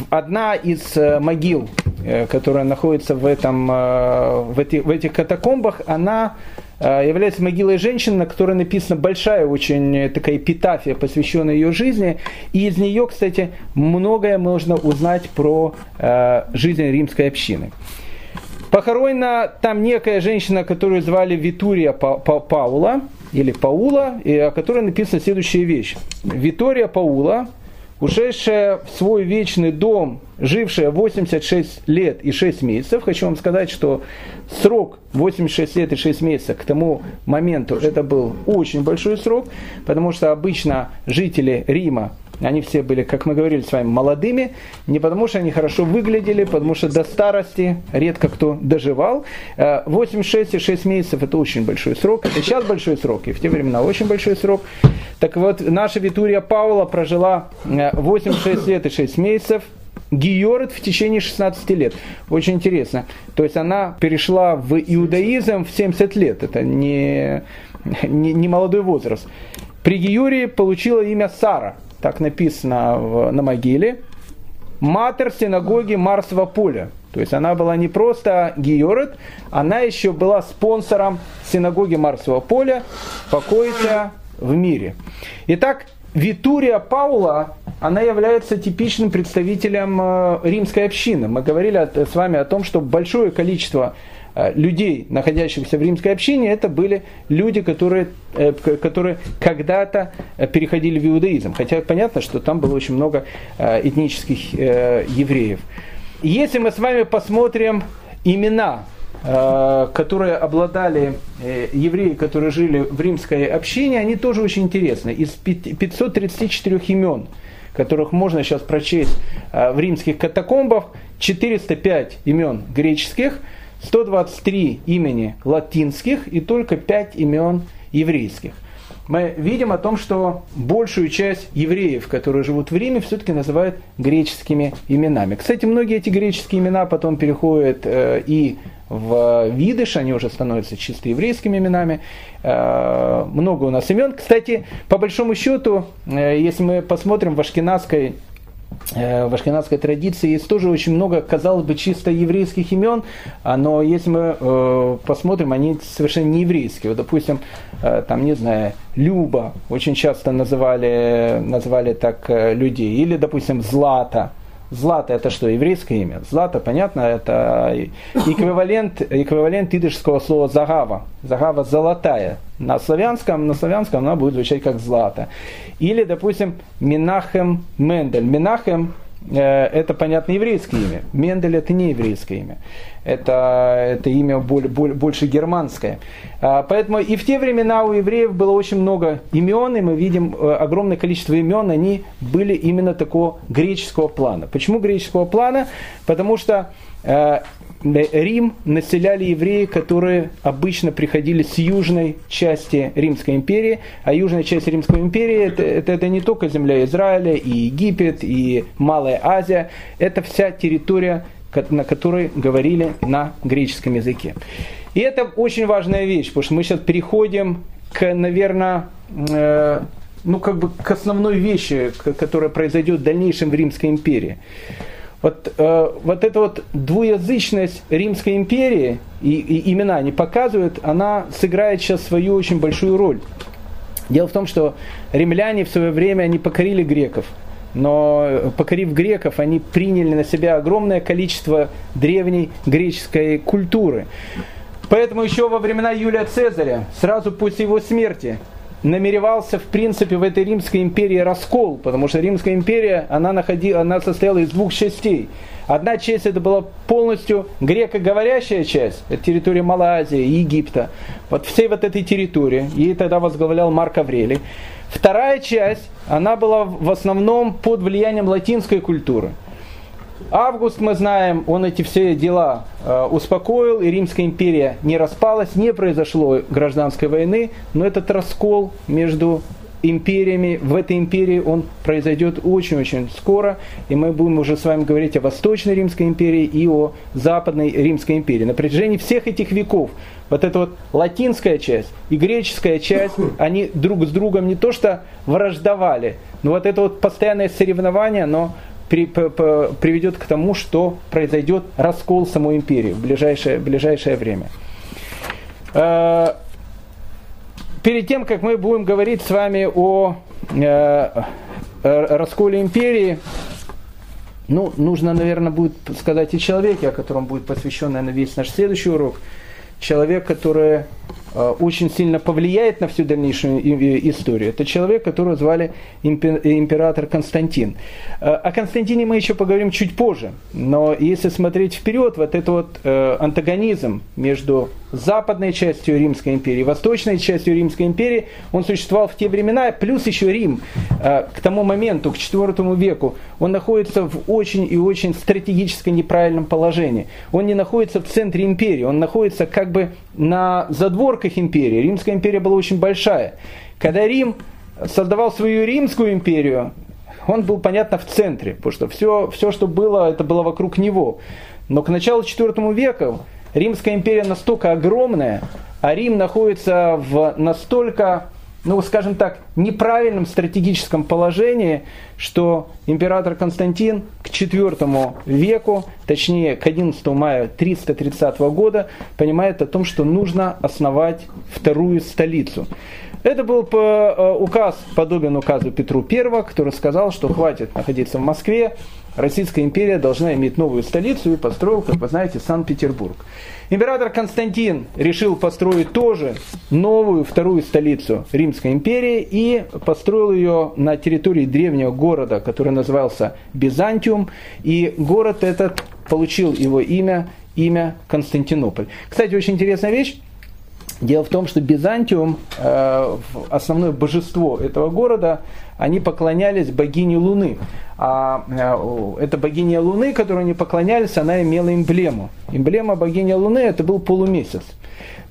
одна из э, могил, э, которая находится в, этом, э, в, этих, в этих катакомбах, она является могилой женщины, на которой написана большая очень такая эпитафия, посвященная ее жизни. И из нее, кстати, многое можно узнать про жизнь римской общины. Похоронена там некая женщина, которую звали Витурия Паула, или Паула, и о которой написана следующая вещь. Витория Паула, ушедшая в свой вечный дом, жившая 86 лет и 6 месяцев, хочу вам сказать, что срок 86 лет и 6 месяцев к тому моменту это был очень большой срок, потому что обычно жители Рима Они все были, как мы говорили с вами, молодыми, не потому что они хорошо выглядели, потому что до старости редко кто доживал. 86 и 6 месяцев это очень большой срок, это сейчас большой срок, и в те времена очень большой срок. Так вот, наша Витурия Паула прожила 86 лет и 6 месяцев, Гиорет в течение 16 лет. Очень интересно. То есть она перешла в иудаизм в 70 лет. Это не, не, не молодой возраст. При Гиюре получила имя Сара. Так написано в, на могиле. Матер синагоги Марсового поля. То есть она была не просто Гиорет, она еще была спонсором синагоги Марсового поля, покоится в мире. Итак, Витурия Паула, она является типичным представителем э, римской общины. Мы говорили с вами о том, что большое количество людей, находящихся в римской общине, это были люди, которые, э, которые когда-то переходили в иудаизм. Хотя понятно, что там было очень много этнических евреев. Если мы с вами посмотрим имена Э, которые обладали э, евреи, которые жили в римской общине, они тоже очень интересны. Из 534 имен, которых можно сейчас прочесть э, в римских катакомбах, 405 имен греческих, 123 имени латинских и только 5 имен еврейских. Мы видим о том, что большую часть евреев, которые живут в Риме, все-таки называют греческими именами. Кстати, многие эти греческие имена потом переходят и в видыш, они уже становятся чисто еврейскими именами. Э, много у нас имен. Кстати, по большому счету, э, если мы посмотрим в ашкенадской э, в ашкенадской традиции есть тоже очень много, казалось бы, чисто еврейских имен, а, но если мы э, посмотрим, они совершенно не еврейские. Вот, допустим, э, там, не знаю, Люба очень часто называли, называли так э, людей, или, допустим, Злата, Злата это что, еврейское имя? Злата, понятно, это эквивалент, эквивалент идышского слова загава. Загава золотая. На славянском, на славянском она будет звучать как злата. Или, допустим, Минахем Мендель. Минахем Э, это, понятно, еврейское имя. Мендель это не еврейское имя. Это, это имя более, более, больше германское. А, поэтому и в те времена у евреев было очень много имен, и мы видим э, огромное количество имен, они были именно такого греческого плана. Почему греческого плана? Потому что э, Рим населяли евреи, которые обычно приходили с южной части Римской империи, а южная часть Римской империи это, это, это не только земля Израиля, и Египет, и Малая Азия, это вся территория, на которой говорили на греческом языке. И это очень важная вещь, потому что мы сейчас переходим к, наверное, э, ну как бы к основной вещи, которая произойдет в дальнейшем в Римской империи вот, э, вот эта вот двуязычность Римской империи, и, и имена они показывают, она сыграет сейчас свою очень большую роль. Дело в том, что римляне в свое время они покорили греков, но э, покорив греков, они приняли на себя огромное количество древней греческой культуры. Поэтому еще во времена Юлия Цезаря, сразу после его смерти, намеревался в принципе в этой Римской империи раскол, потому что Римская империя, она, находила, она состояла из двух частей. Одна часть это была полностью грекоговорящая часть, это территория Малайзии, Египта. Вот всей вот этой территории, ей тогда возглавлял Марк Аврелий. Вторая часть, она была в основном под влиянием латинской культуры. Август, мы знаем, он эти все дела э, успокоил, и Римская империя не распалась, не произошло гражданской войны, но этот раскол между империями, в этой империи он произойдет очень-очень скоро, и мы будем уже с вами говорить о Восточной Римской империи и о Западной Римской империи. На протяжении всех этих веков вот эта вот латинская часть и греческая часть, они друг с другом не то что враждовали, но вот это вот постоянное соревнование, оно при, по, по, приведет к тому, что произойдет раскол самой империи в ближайшее, ближайшее время. Э, перед тем, как мы будем говорить с вами о э, расколе империи, ну, нужно, наверное, будет сказать и человеке, о котором будет посвящен, наверное, весь наш следующий урок. Человек, который Э, очень сильно повлияет на всю дальнейшую историю. Это человек, которого звали император Константин. Э, о Константине мы еще поговорим чуть позже, но если смотреть вперед, вот этот вот э, антагонизм между западной частью Римской империи восточной частью Римской империи, он существовал в те времена, плюс еще Рим к тому моменту, к IV веку, он находится в очень и очень стратегически неправильном положении. Он не находится в центре империи, он находится как бы на задворках империи. Римская империя была очень большая. Когда Рим создавал свою Римскую империю, он был, понятно, в центре, потому что все, все, что было, это было вокруг него. Но к началу IV века Римская империя настолько огромная, а Рим находится в настолько ну, скажем так, неправильном стратегическом положении, что император Константин к IV веку, точнее к 11 мая 330 года, понимает о том, что нужно основать вторую столицу. Это был э, указ, подобен указу Петру I, который сказал, что хватит находиться в Москве, Российская империя должна иметь новую столицу и построил, как вы знаете, Санкт-Петербург. Император Константин решил построить тоже новую вторую столицу Римской империи и построил ее на территории древнего города, который назывался Бизантиум. И город этот получил его имя, имя Константинополь. Кстати, очень интересная вещь. Дело в том, что Бизантиум, э, основное божество этого города, они поклонялись богине Луны. А э, эта богиня Луны, которой они поклонялись, она имела эмблему. Эмблема богини Луны это был полумесяц.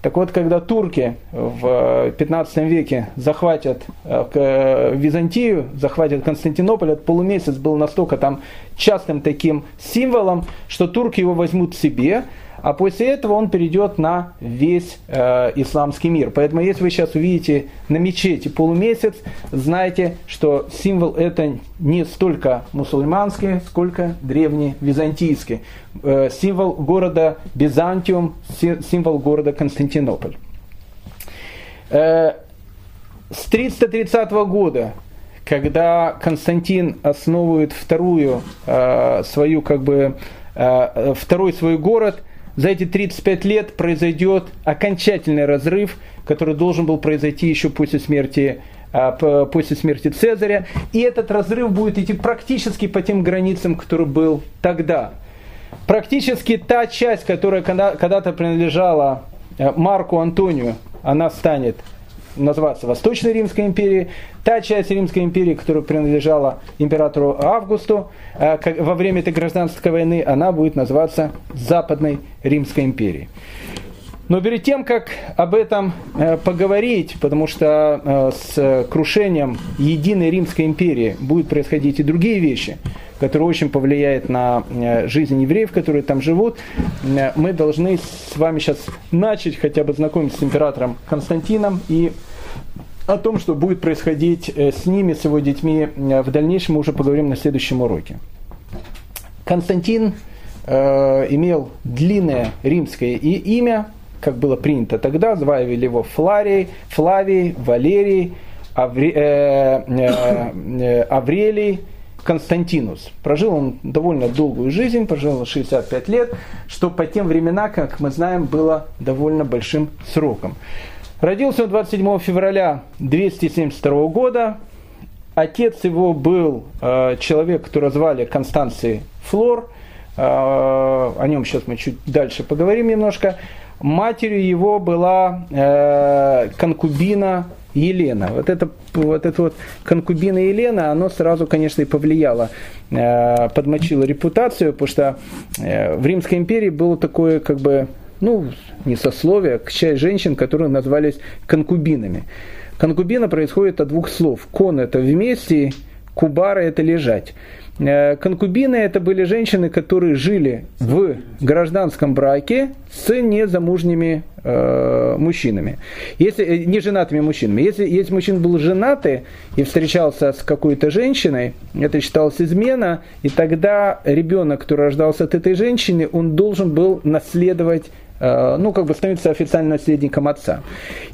Так вот, когда турки в 15 веке захватят э, Византию, захватят Константинополь, этот полумесяц был настолько там частым таким символом, что турки его возьмут себе, а после этого он перейдет на весь э, исламский мир. Поэтому если вы сейчас увидите на мечети полумесяц, знайте, что символ это не столько мусульманский, сколько древний византийский. Э, символ города Бизантиум, символ города Константинополь. Э, с 330 года когда Константин основывает вторую э, свою как бы э, второй свой город, за эти 35 лет произойдет окончательный разрыв, который должен был произойти еще после смерти а, после смерти Цезаря. И этот разрыв будет идти практически по тем границам, который был тогда. Практически та часть, которая когда-то принадлежала э, Марку Антонию, она станет называться Восточной Римской империей. Та часть Римской империи, которая принадлежала императору Августу э, во время этой гражданской войны, она будет называться Западной Римской империей. Но перед тем, как об этом э, поговорить, потому что э, с крушением единой Римской империи будут происходить и другие вещи, которые очень повлияют на жизнь евреев, которые там живут, мы должны с вами сейчас начать хотя бы знакомиться с императором Константином и о том, что будет происходить э, с ними, с его детьми э, в дальнейшем, мы уже поговорим на следующем уроке. Константин э, имел длинное римское имя, как было принято тогда, звали его Фларий, Флавий, Валерий, Авре, э, э, э, Аврелий, Константинус. Прожил он довольно долгую жизнь, прожил 65 лет, что по тем временам, как мы знаем, было довольно большим сроком. Родился он 27 февраля 272 года. Отец его был э, человек, которого звали Констанций Флор. Э, о нем сейчас мы чуть дальше поговорим немножко. Матерью его была э, конкубина Елена. Вот это вот, это вот конкубина Елена, оно сразу, конечно, и повлияло, э, подмочило репутацию, потому что э, в Римской империи было такое, как бы, ну, не сословие, а часть женщин, которые назвались конкубинами. Конкубина происходит от двух слов. Кон – это вместе, кубара – это лежать. Э, конкубины это были женщины, которые жили в гражданском браке с незамужними э, мужчинами, если, э, не женатыми мужчинами. Если, если мужчина был женатый и встречался с какой-то женщиной, это считалось измена, и тогда ребенок, который рождался от этой женщины, он должен был наследовать ну, как бы становиться официальным наследником отца.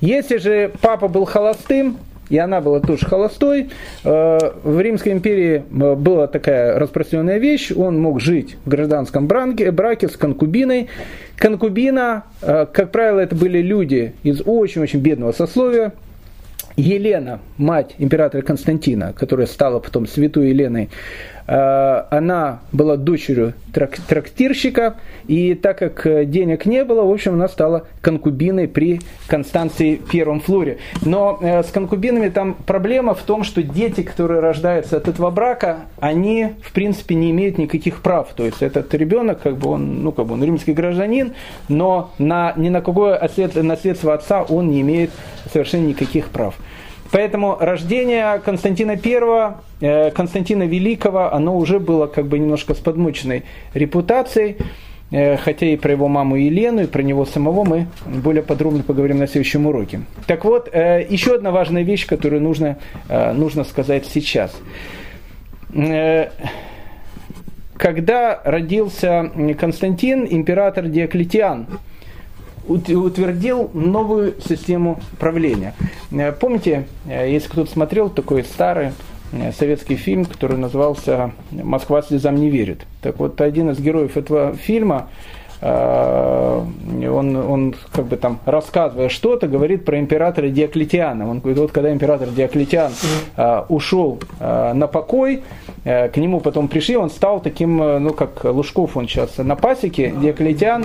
Если же папа был холостым, и она была тоже холостой. В Римской империи была такая распространенная вещь, он мог жить в гражданском браке, браке с конкубиной. Конкубина, как правило, это были люди из очень-очень бедного сословия, Елена, мать императора Константина, которая стала потом святой Еленой, Э, она была дочерью трак трактирщика, и так как э, денег не было, в общем, она стала конкубиной при Констанции Первом Флоре. Но э, с конкубинами там проблема в том, что дети, которые рождаются от этого брака, они, в принципе, не имеют никаких прав. То есть этот ребенок, как бы он, ну, как бы он римский гражданин, но на, ни на какое наследство отца он не имеет совершенно никаких прав. Поэтому рождение Константина I, э, Константина Великого, оно уже было как бы немножко с подмученной репутацией, э, хотя и про его маму Елену, и про него самого мы более подробно поговорим на следующем уроке. Так вот, э, еще одна важная вещь, которую нужно, нужно сказать сейчас. Когда родился Константин, император Диоклетиан – утвердил новую систему правления. Э, помните, э, если кто-то смотрел такой старый э, советский фильм, который назывался «Москва слезам не верит». Так вот, один из героев этого фильма, он, он как бы там рассказывая что-то, говорит про императора Диоклетиана. Он говорит, вот когда император Диоклетиан ушел на покой, к нему потом пришли, он стал таким, ну как Лужков он сейчас на пасеке, Диоклетиан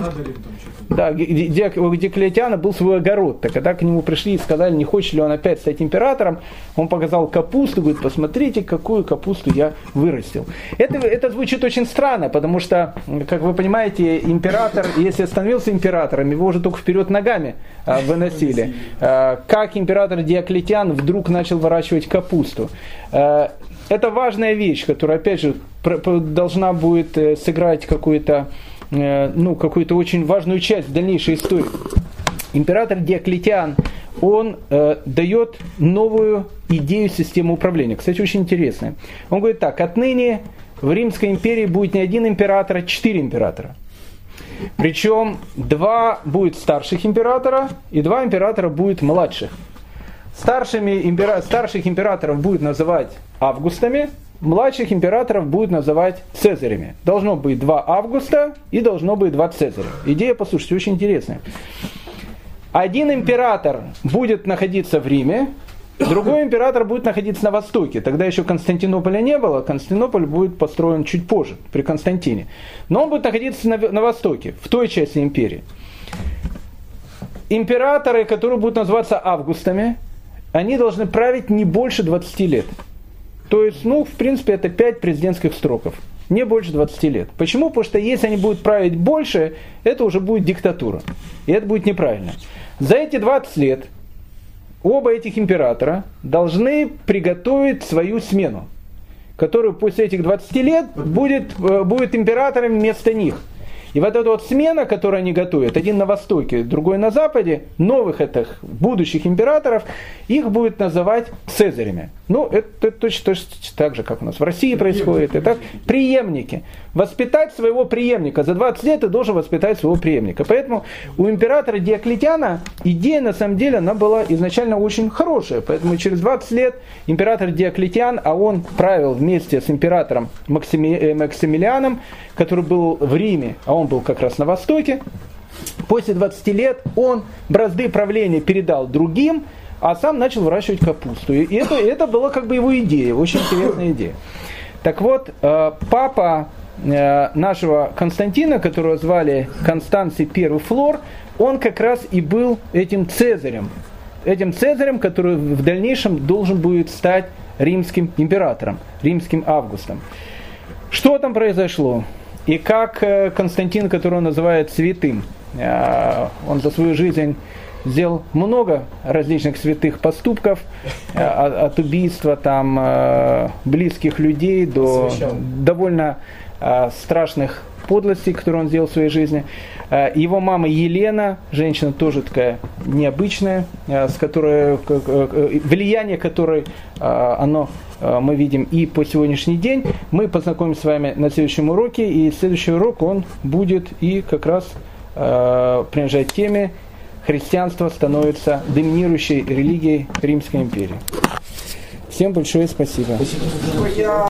да, у Диоклетиана был свой огород. Так когда к нему пришли и сказали, не хочет ли он опять стать императором, он показал капусту, говорит, посмотрите, какую капусту я вырастил. Это, это звучит очень странно, потому что, как вы понимаете, император, если становился императором, его уже только вперед ногами а, выносили. А, как император Диоклетиан вдруг начал выращивать капусту? А, это важная вещь, которая, опять же, должна будет э, сыграть какую-то Э, ну, какую-то очень важную часть в дальнейшей истории. Император Диоклетиан, он э, дает новую идею системы управления. Кстати, очень интересная. Он говорит так, отныне в Римской империи будет не один император, а четыре императора. Причем два будет старших императора и два императора будет младших. Старшими импера... Старших императоров будет называть августами, младших императоров будет называть цезарями. Должно быть два Августа и должно быть два Цезаря. Идея, послушайте, очень интересная. Один император будет находиться в Риме, другой император будет находиться на востоке. Тогда еще Константинополя не было, Константинополь будет построен чуть позже, при Константине. Но он будет находиться на, на востоке, в той части империи. Императоры, которые будут называться Августами, они должны править не больше 20 лет. То есть, ну, в принципе, это 5 президентских сроков. Не больше 20 лет. Почему? Потому что если они будут править больше, это уже будет диктатура. И это будет неправильно. За эти 20 лет оба этих императора должны приготовить свою смену, которая после этих 20 лет будет, э, будет императором вместо них. И вот эта вот смена, которую они готовят, один на востоке, другой на западе, новых этих будущих императоров, их будет называть цезарями. Ну, это, это точно, точно так же, как у нас в России происходит. Это преемники. Воспитать своего преемника. За 20 лет ты должен воспитать своего преемника. Поэтому у императора Диоклетиана идея, на самом деле, она была изначально очень хорошая. Поэтому через 20 лет император Диоклетиан, а он правил вместе с императором Максими, э, Максимилианом, который был в Риме, а он был как раз на Востоке, после 20 лет он бразды правления передал другим, а сам начал выращивать капусту. И это, это была как бы его идея, очень интересная идея. Так вот, э, папа э, нашего Константина, которого звали Констанций I Флор, он как раз и был этим Цезарем. Этим Цезарем, который в дальнейшем должен будет стать римским императором, римским Августом. Что там произошло? И как э, Константин, которого он называет святым, он за свою жизнь сделал много различных святых поступков, э, от убийства там э, близких людей до довольно э, страшных подлостей, которые он сделал в своей жизни. Его мама Елена, женщина тоже такая необычная, с которой, влияние которой оно мы видим и по сегодняшний день. Мы познакомимся с вами на следующем уроке, и следующий урок он будет и как раз принадлежать теме христианство становится доминирующей религией Римской империи. Всем большое спасибо. спасибо.